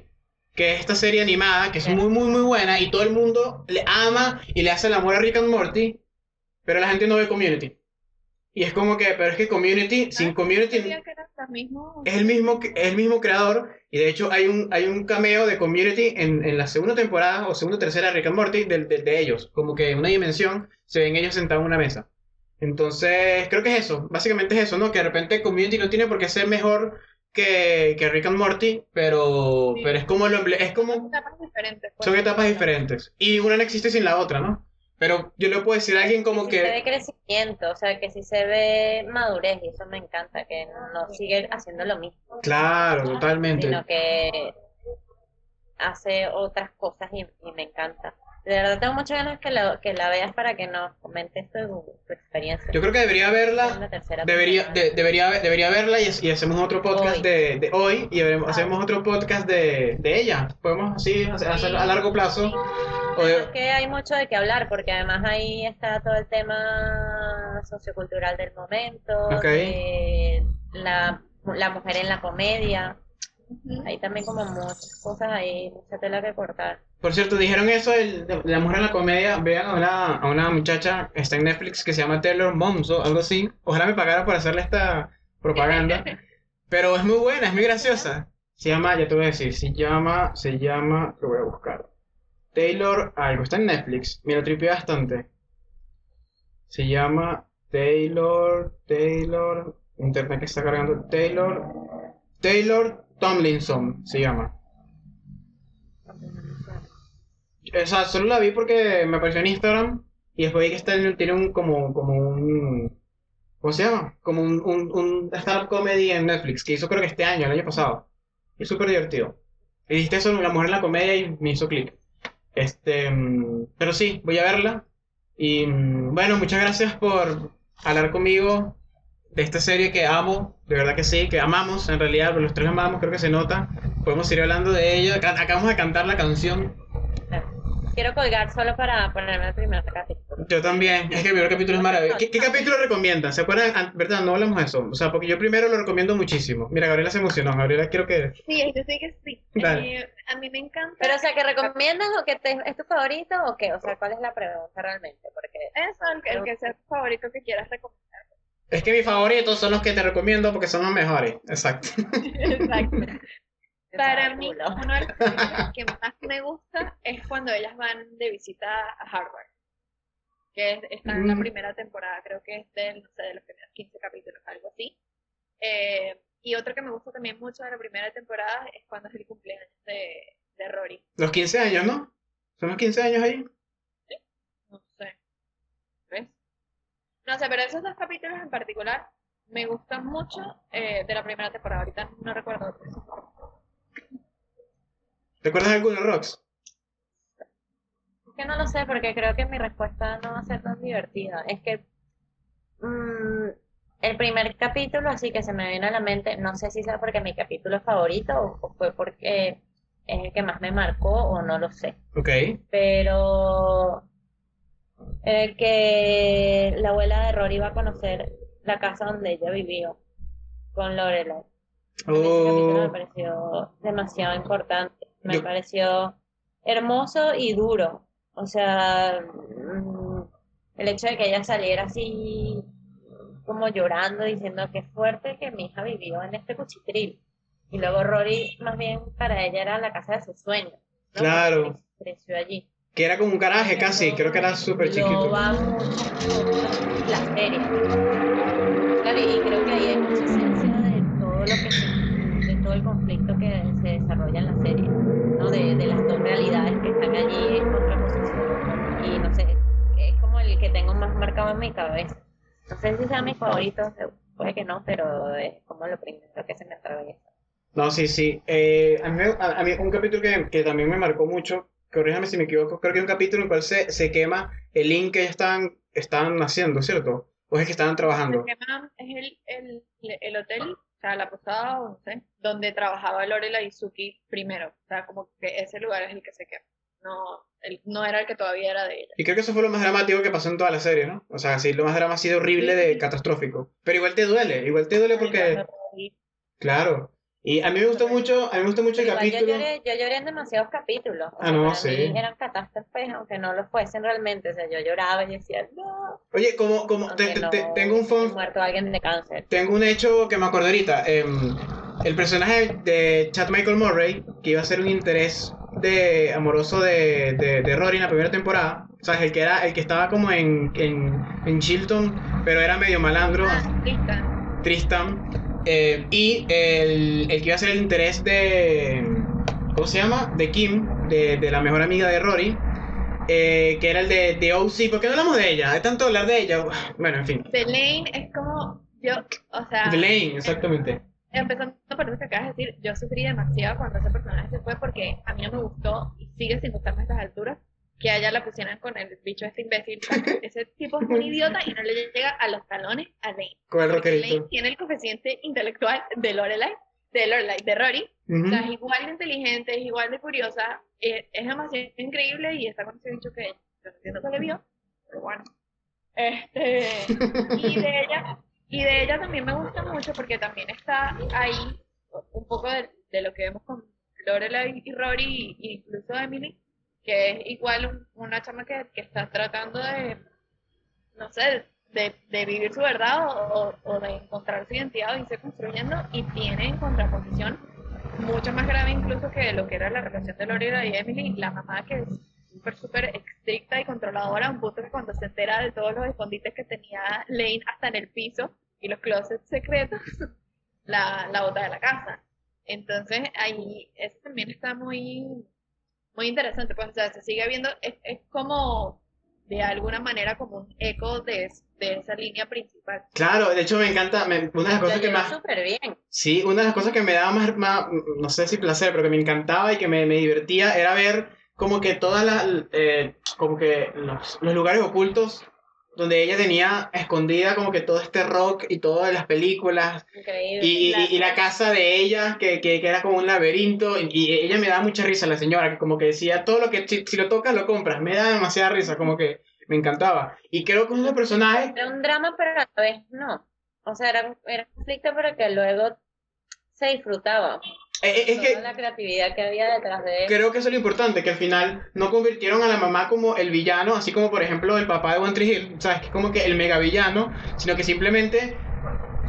Que es esta serie animada, que es muy, muy, muy buena, y todo el mundo le ama y le hace el amor a Rick and Morty, pero la gente no ve Community. Y es como que, pero es que Community, sin Ah, Community, sabía que misma- es el mismo, es el mismo creador, y de hecho hay un, hay un cameo de Community en, en la segunda temporada, o segunda o tercera de Rick and Morty, de, de, de ellos. Como que en una dimensión se ven ellos sentados en una mesa. Entonces, creo que es eso, básicamente es eso, ¿no? Que de repente Community no tiene por qué ser mejor que, que Rick and Morty, pero, Sí. pero es como lo es Son como etapas diferentes. pues. son etapas diferentes. Y una no existe sin la otra, ¿no? Pero yo le puedo decir a alguien como Sí se ve que... crecimiento, o sea, que sí se ve madurez y eso me encanta, que no sigue haciendo lo mismo, Claro, totalmente. sino que hace otras cosas y, y me encanta. De verdad tengo muchas ganas que la, que la veas para que nos comentes tu, tu experiencia. Yo creo que debería verla Debería, de- debería, debería verla y, y hacemos otro podcast Hoy. de, de hoy y veremos- Ah. hacemos otro podcast de, de ella. Podemos así hacer, hacerlo a largo plazo. De- Además que hay mucho de qué hablar, porque además ahí está todo el tema sociocultural del momento, Ok. de la, la mujer en la comedia. Ujú. Hay también como muchas cosas ahí, mucha tela que cortar. Por cierto, dijeron eso de, la mujer en la comedia. Vean a una, a una muchacha que está en Netflix que se llama Taylor Momso, algo así. Ojalá me pagara por hacerle esta propaganda. Pero es muy buena, es muy graciosa. Se llama, ya te voy a decir, se llama, se llama, lo voy a buscar. Taylor algo, está en Netflix, me lo bastante. Se llama Taylor, Taylor, internet que está cargando, Taylor, Taylor Tomlinson se llama. O sea, solo la vi porque me apareció en Instagram y después vi que está en- tiene un como, como un, ¿cómo se llama? Como un, un, un comedy en Netflix que hizo creo que este año, el año pasado. Y es súper divertido. Y dijiste eso, la mujer en la comedia y me hizo clic. Este, mm, pero sí, voy a verla. Y mm, bueno, muchas gracias por hablar conmigo de esta serie que amo, de verdad que sí, que amamos en realidad, los tres amamos, creo que se nota. Podemos ir hablando de ella. Acabamos de cantar la canción. Quiero colgar solo para ponerme el primer capítulo. Yo también, es que el primer capítulo es maravilloso. ¿Qué, qué capítulo recomiendan? ¿Se acuerdan? Ah, ¿Verdad? No hablamos de eso. O sea, porque yo primero lo recomiendo muchísimo. Mira, Gabriela se emocionó. Gabriela, quiero que. Sí, yo sí que sí. Dale. Eh, a mí me encanta. Pero, o sea, ¿que recomiendas o que te- es tu favorito o qué? O sea, ¿cuál es la pregunta realmente? Porque Eso, el, que- el que sea tu favorito que quieras recomendar. Es que mis favoritos son los que te recomiendo porque son los mejores. Exacto. Exacto. Para mí, uno de los que más me gusta es cuando ellas van de visita a Harvard. Que es- está en la Mm. primera temporada, creo que es del, no sé, de los primeros 15 capítulos, algo así. Eh, y otro que me gusta también mucho de la primera temporada es cuando es el cumpleaños de, de Rory. Los 15 años, ¿no? ¿Son los 15 años ahí? No sé. ¿Ves? No sé, pero esos dos capítulos en particular me gustan mucho eh, de la primera temporada. Ahorita no recuerdo otros. ¿Te acuerdas de alguno, Rox? Es que no lo sé, porque creo que mi respuesta no va a ser tan divertida. Es que mm, el primer capítulo, así que se me viene a la mente, no sé si sea porque mi capítulo favorito o, fue porque es el que más me marcó o no lo sé. Ok. Pero el que la abuela de Rory iba a conocer la casa donde ella vivió con Lorelai. Mí ese capítulo me Oh, pareció demasiado importante. Me Yo- pareció hermoso y duro. O sea, mm, el hecho de que ella saliera así como llorando, diciendo que fuerte que mi hija vivió en este cuchitril. Y luego Rory, más bien, para ella era la casa de sus sueños. ¿no? Claro. Creció allí. que era como un garaje casi, creo que era súper chiquito. va mucho la serie. Claro, y creo que ahí hay mucha esencia de todo lo que se- de todo el conflicto que se desarrolla en la serie, ¿no? De, de las dos realidades que están allí en contraposición. Y no sé, es como el que tengo más marcado en mi cabeza. No sé si sea mi favorito, puede que no, pero es como lo primero que se me atraviesa. No, sí, sí. Eh, a mí, a, a mí un capítulo que, que también me marcó mucho, corríjame si me equivoco, creo que hay un capítulo en el cual se, se quema el link que estaban, estaban haciendo, ¿cierto? O es que estaban trabajando. Se es el, el, el hotel, o sea, la posada, o no sé, donde trabajaba Lorelai y Suki primero. O sea, como que ese lugar es el que se quema. No, el, no era el que todavía era de ella. Y creo que eso fue lo más dramático que pasó en toda la serie, ¿no? O sea, sí, lo más dramático ha sido horrible, de catastrófico. Pero igual te duele, igual te duele porque, claro. Y a mí me gustó mucho, a mí me gustó mucho el Igual yo capítulo. lloré, yo lloré en demasiados capítulos. O Ah, sea, no, sí. eran catástrofes, aunque no lo fuesen realmente. O sea, yo lloraba y decía, no, Oye, como, como, te- te- no te- tengo un fun, muerto alguien de cáncer. Tengo un hecho que me acuerdo ahorita. em, el personaje de Chad Michael Murray, que iba a ser un interés de, amoroso de, de, de Rory en la primera temporada. O sea, el que, era, el que estaba como en, en, en Chilton, pero era medio malandro, Ah, Tristan. Tristan. Eh, y el, el que iba a ser el interés de. ¿Cómo se llama? De Kim, de, de la mejor amiga de Rory. eh, que era el de, de OC. ¿Por qué no hablamos de ella? Hay tanto hablar de ella. Bueno, en fin. Lane es como yo, o sea, De Lane, exactamente. empezando por eso que acabas de decir, yo sufrí demasiado cuando ese personaje se fue porque a mí no me gustó y sigue sin gustarme a estas alturas que a ella la pusieran con el bicho este imbécil. Ese tipo es un idiota y no le llega a los talones a Lane. Con el Porque Lane tiene el coeficiente intelectual de Lorelai, de Lorelai, de Rory. O sea, es igual de inteligente, es igual de curiosa, eh, es demasiado increíble y está con ese bicho que yo no entiendo que le vio, pero bueno. Este, y de ella, y de ella también me gusta mucho porque también está ahí un poco de, de lo que vemos con Lorelai y Rory, e incluso Emily, que es igual un- una chama que, que está tratando de, no sé, de, de vivir su verdad o, o de encontrar su identidad o irse construyendo y tiene en contraposición mucho más grave incluso que lo que era la relación de Lorelai y Emily, la mamá que es súper, súper estricta y controladora, a un punto que cuando se entera de todos los escondites que tenía Lane hasta en el piso y los closets secretos, la, la bota de la casa. Entonces ahí eso también está muy, muy interesante, pues o sea, se sigue viendo, es, es como de alguna manera como un eco de, de esa línea principal. Claro, de hecho me encanta, me- una de las cosas que más, súper bien. sí, una de las cosas que me daba más, más, no sé si placer, pero que me encantaba y que me, me divertía era ver como que todas las, eh, como que los, los lugares ocultos donde ella tenía escondida como que todo este rock y todas las películas Increíble. y, y- y la casa de ella que, que, que era como un laberinto y, ella me daba mucha risa la señora que como que decía todo lo que si, si lo tocas lo compras me da demasiada risa como que me encantaba. Y creo que uno de los personajes Era un drama, pero a la vez no. O sea, era, era un conflicto, pero que luego se disfrutaba. Eh, eh, es Toda que la creatividad que había detrás de él. creo que eso es lo importante, que al final no convirtieron a la mamá como el villano, así como por ejemplo el papá de One Tree Hill, ¿sabes? Que es como que el mega villano, sino que simplemente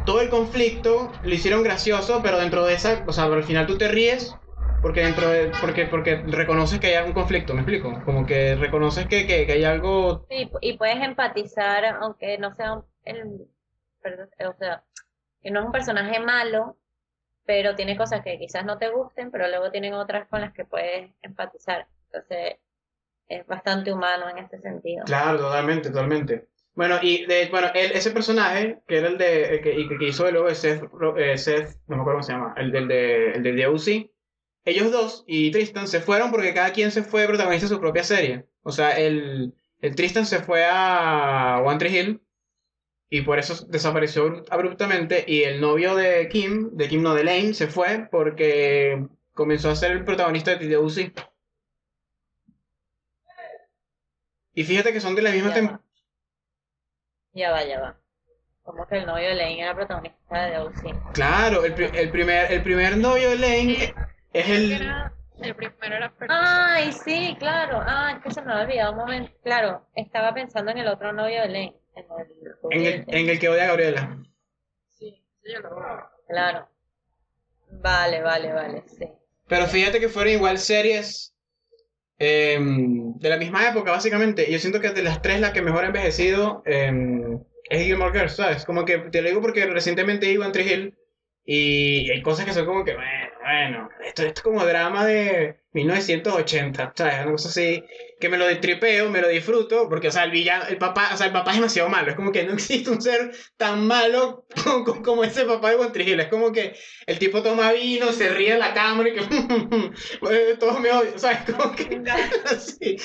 todo el conflicto lo hicieron gracioso, pero dentro de esa, o sea, al final tú te ríes porque dentro de, porque, porque reconoces que hay un conflicto, ¿me explico? Como que reconoces que, que, que hay algo, Sí, y puedes empatizar, aunque no sea un, el, o sea, que no es un personaje malo, pero tiene cosas que quizás no te gusten, pero luego tienen otras con las que puedes empatizar. Entonces, es bastante humano en este sentido. Claro, totalmente, totalmente. Bueno, y de, bueno, él, ese personaje, que era el de, el que, y que hizo luego de eh, Seth, no me acuerdo cómo se llama, el del de, el del de ellos dos y Tristan se fueron porque cada quien se fue protagonista de su propia serie. O sea, el, el Tristan se fue a One Tree Hill y por eso desapareció abru- abruptamente y el novio de Kim, de Kim no, de Lane, se fue porque comenzó a ser el protagonista de The UC. Y fíjate que son de la misma temporada. Ya va, ya va. Como que el novio de Lane era protagonista de OC. Claro, el, pri- el primer, el primer novio de Lane es el... era- el primero era Ay, sí, claro. Ah, es que se me había olvidado un momento. Claro, estaba pensando en el otro novio de Lane. En el, En el, en el que odia a Gabriela. Sí, sí, yo lo Claro. Vale, vale, vale, sí. Pero fíjate que fueron igual series em, de la misma época, básicamente. Y yo siento que de las tres la que mejor ha envejecido em, es Gilmore Girls, ¿sabes? Como que te lo digo porque recientemente iba a Tree Hill y hay cosas que son como que, bueno, bueno, esto, esto es como drama de 1980, ¿sabes? Una cosa así que me lo tripeo, me lo disfruto, porque, o sea, el villano, el papá, o sea, el papá es demasiado malo. Es como que no existe un ser tan malo como, como- ese papá de Hill. Es como que el tipo toma vino, se ríe en la cámara y que eh, todos me odian, ¿sabes? Como que Sí,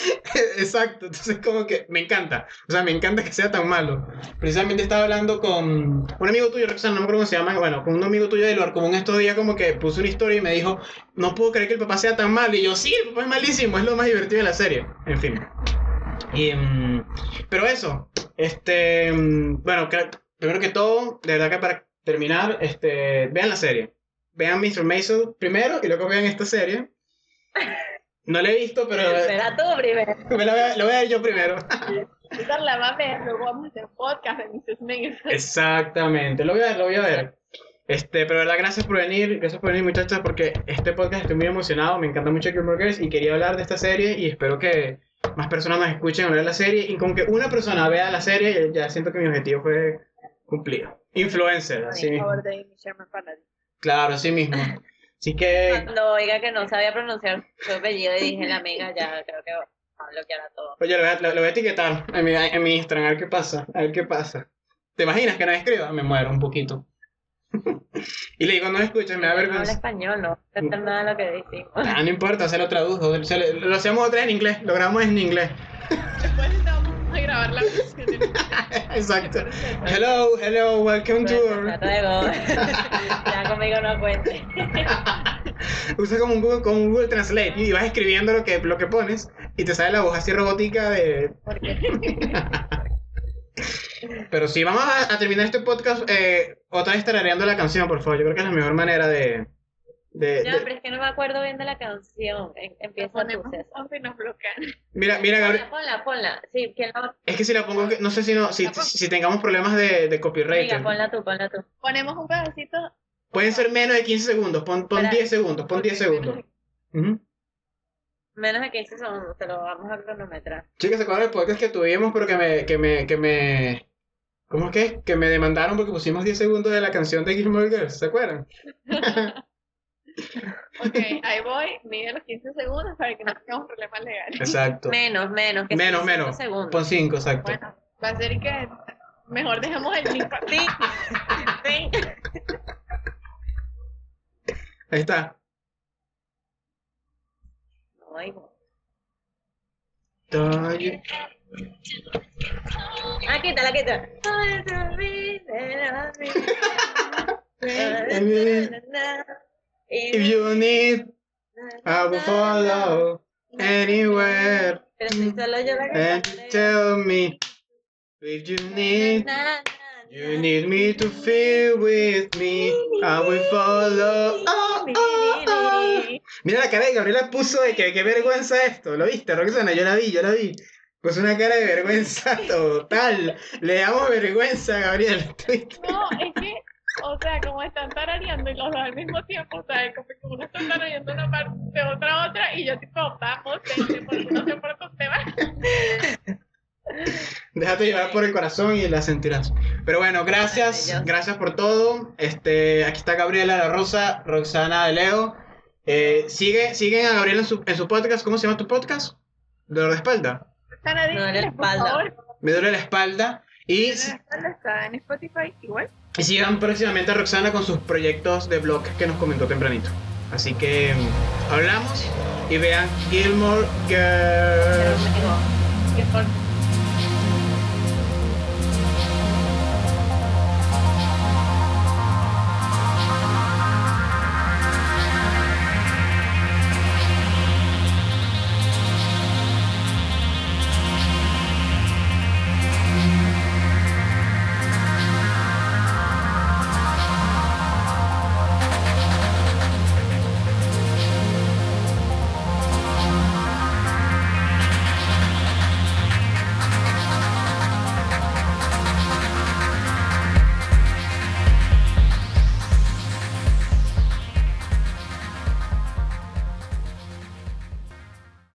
exacto. Entonces, como que me encanta. O sea, me encanta que sea tan malo. Precisamente estaba hablando con un amigo tuyo, Roxana, no me acuerdo cómo se llama. Bueno, con un amigo tuyo de lugar común estos días, como que puso una historia y me dijo: No puedo creer que el papá sea tan malo. Y yo, sí, el papá es malísimo, es lo más divertido de la serie. En fin. Y, mm, pero eso, este. mm, Bueno, primero que todo, de verdad que para terminar, este, vean la serie. Vean Mr. Maisel primero y luego vean esta serie. No la he visto, pero Espera tú primero. me la voy a, lo voy a ver yo primero. Esta la va a ver, luego vamos a hacer podcast de Mrs. Mason. Exactamente, lo voy a ver, lo voy a ver. Este, pero verdad, gracias por venir, gracias por venir muchachos, porque este podcast estoy muy emocionado, me encanta mucho Gilmore Girls y quería hablar de esta serie y espero que más personas nos escuchen hablar de la serie y con que una persona vea la serie ya, siento que mi objetivo fue cumplido. Influencer, así mismo. Claro, así mismo. Así que, Cuando oiga que no sabía pronunciar su apellido y dije la amiga, ya creo que va a bloquear a todo. oye, lo voy a, lo- lo voy a etiquetar en mi, en mi Instagram, a ver qué pasa, a ver qué pasa. ¿Te imaginas que no escriba? Me muero un poquito. y le digo, no escuches, me da No habla vergüenza. español, no entiendo nada de lo que decimos. Ah, no importa, se lo traduzco. se lo, lo hacemos otra vez en inglés, lo grabamos en inglés. Después vamos a grabar la Exacto. Hello, hello, welcome to. Hasta luego. ya conmigo no cuente. Usa como un Google, como un Google Translate y vas escribiendo lo que, lo que pones y te sale la voz así robótica de. Porque Pero sí, vamos a, a terminar este podcast eh, otra vez tarareando la canción, por favor. Yo creo que es la mejor manera de. de- ya, de- pero es que no me acuerdo bien de la canción. Em- Empieza tú, aunque nos bloquean. Mira, mira, Gabriel. Ponla, ponla, ponla. Sí, ¿quién la Es que si la pongo, que- no sé si no, si, si, tengamos problemas de, de copyright. Venga, ponla tú, ponla tú. Ponemos un pedacito. Pueden ser menos de 15 segundos, pon, pon Espera. 10 segundos, pon 10 segundos. Ujú. Menos de 15 segundos, te lo vamos a cronometrar. Chicas, ¿se acuerdan del podcast que tuvimos pero que me, que me, que me, ¿cómo es que? Que me demandaron porque pusimos 10 segundos de la canción de Gilmore Girls, ¿se acuerdan? Ok, ahí voy. Mide los 15 segundos para que no tengamos problemas legales. Exacto. Menos, menos. Que Menos, menos. segundos. Pon 5, exacto. Bueno, va a ser que mejor dejemos el link. Sí, sí. Ahí está. Oigo. Doy- Ah, quítala, quítala. If you need, I will follow anywhere. Pero si solo yo la And you tell me if you need, you need me to feel with me. I will follow. Oh, oh, oh. Mira la cara de Gabriela puso de que qué vergüenza esto. ¿Lo viste, Roxana? Yo la vi, yo la vi. Pues una cara de vergüenza total. Le damos vergüenza a Gabriela. ¿Viste? No, es que, o sea, como están tarareando y los dos al mismo tiempo, o sea, como uno está tarareando una parte, otra otra, y yo tipo, vamos, vente, porque no sé por dónde va. Déjate llevar por el corazón y la sentirás. Pero bueno, gracias, gracias por todo. Este, aquí está Gabriela La Rosa, Roxana de Leo. Eh, sigue, siguen a Gabriela en su, en su podcast. ¿Cómo se llama tu podcast? Dolor de espalda. Sana, No, la espalda. Me duele la espalda. Y, la espalda está en Spotify igual. y sigan próximamente a Roxana con sus proyectos de blog que nos comentó tempranito. Así que mm, hablamos y vean Gilmore Girls.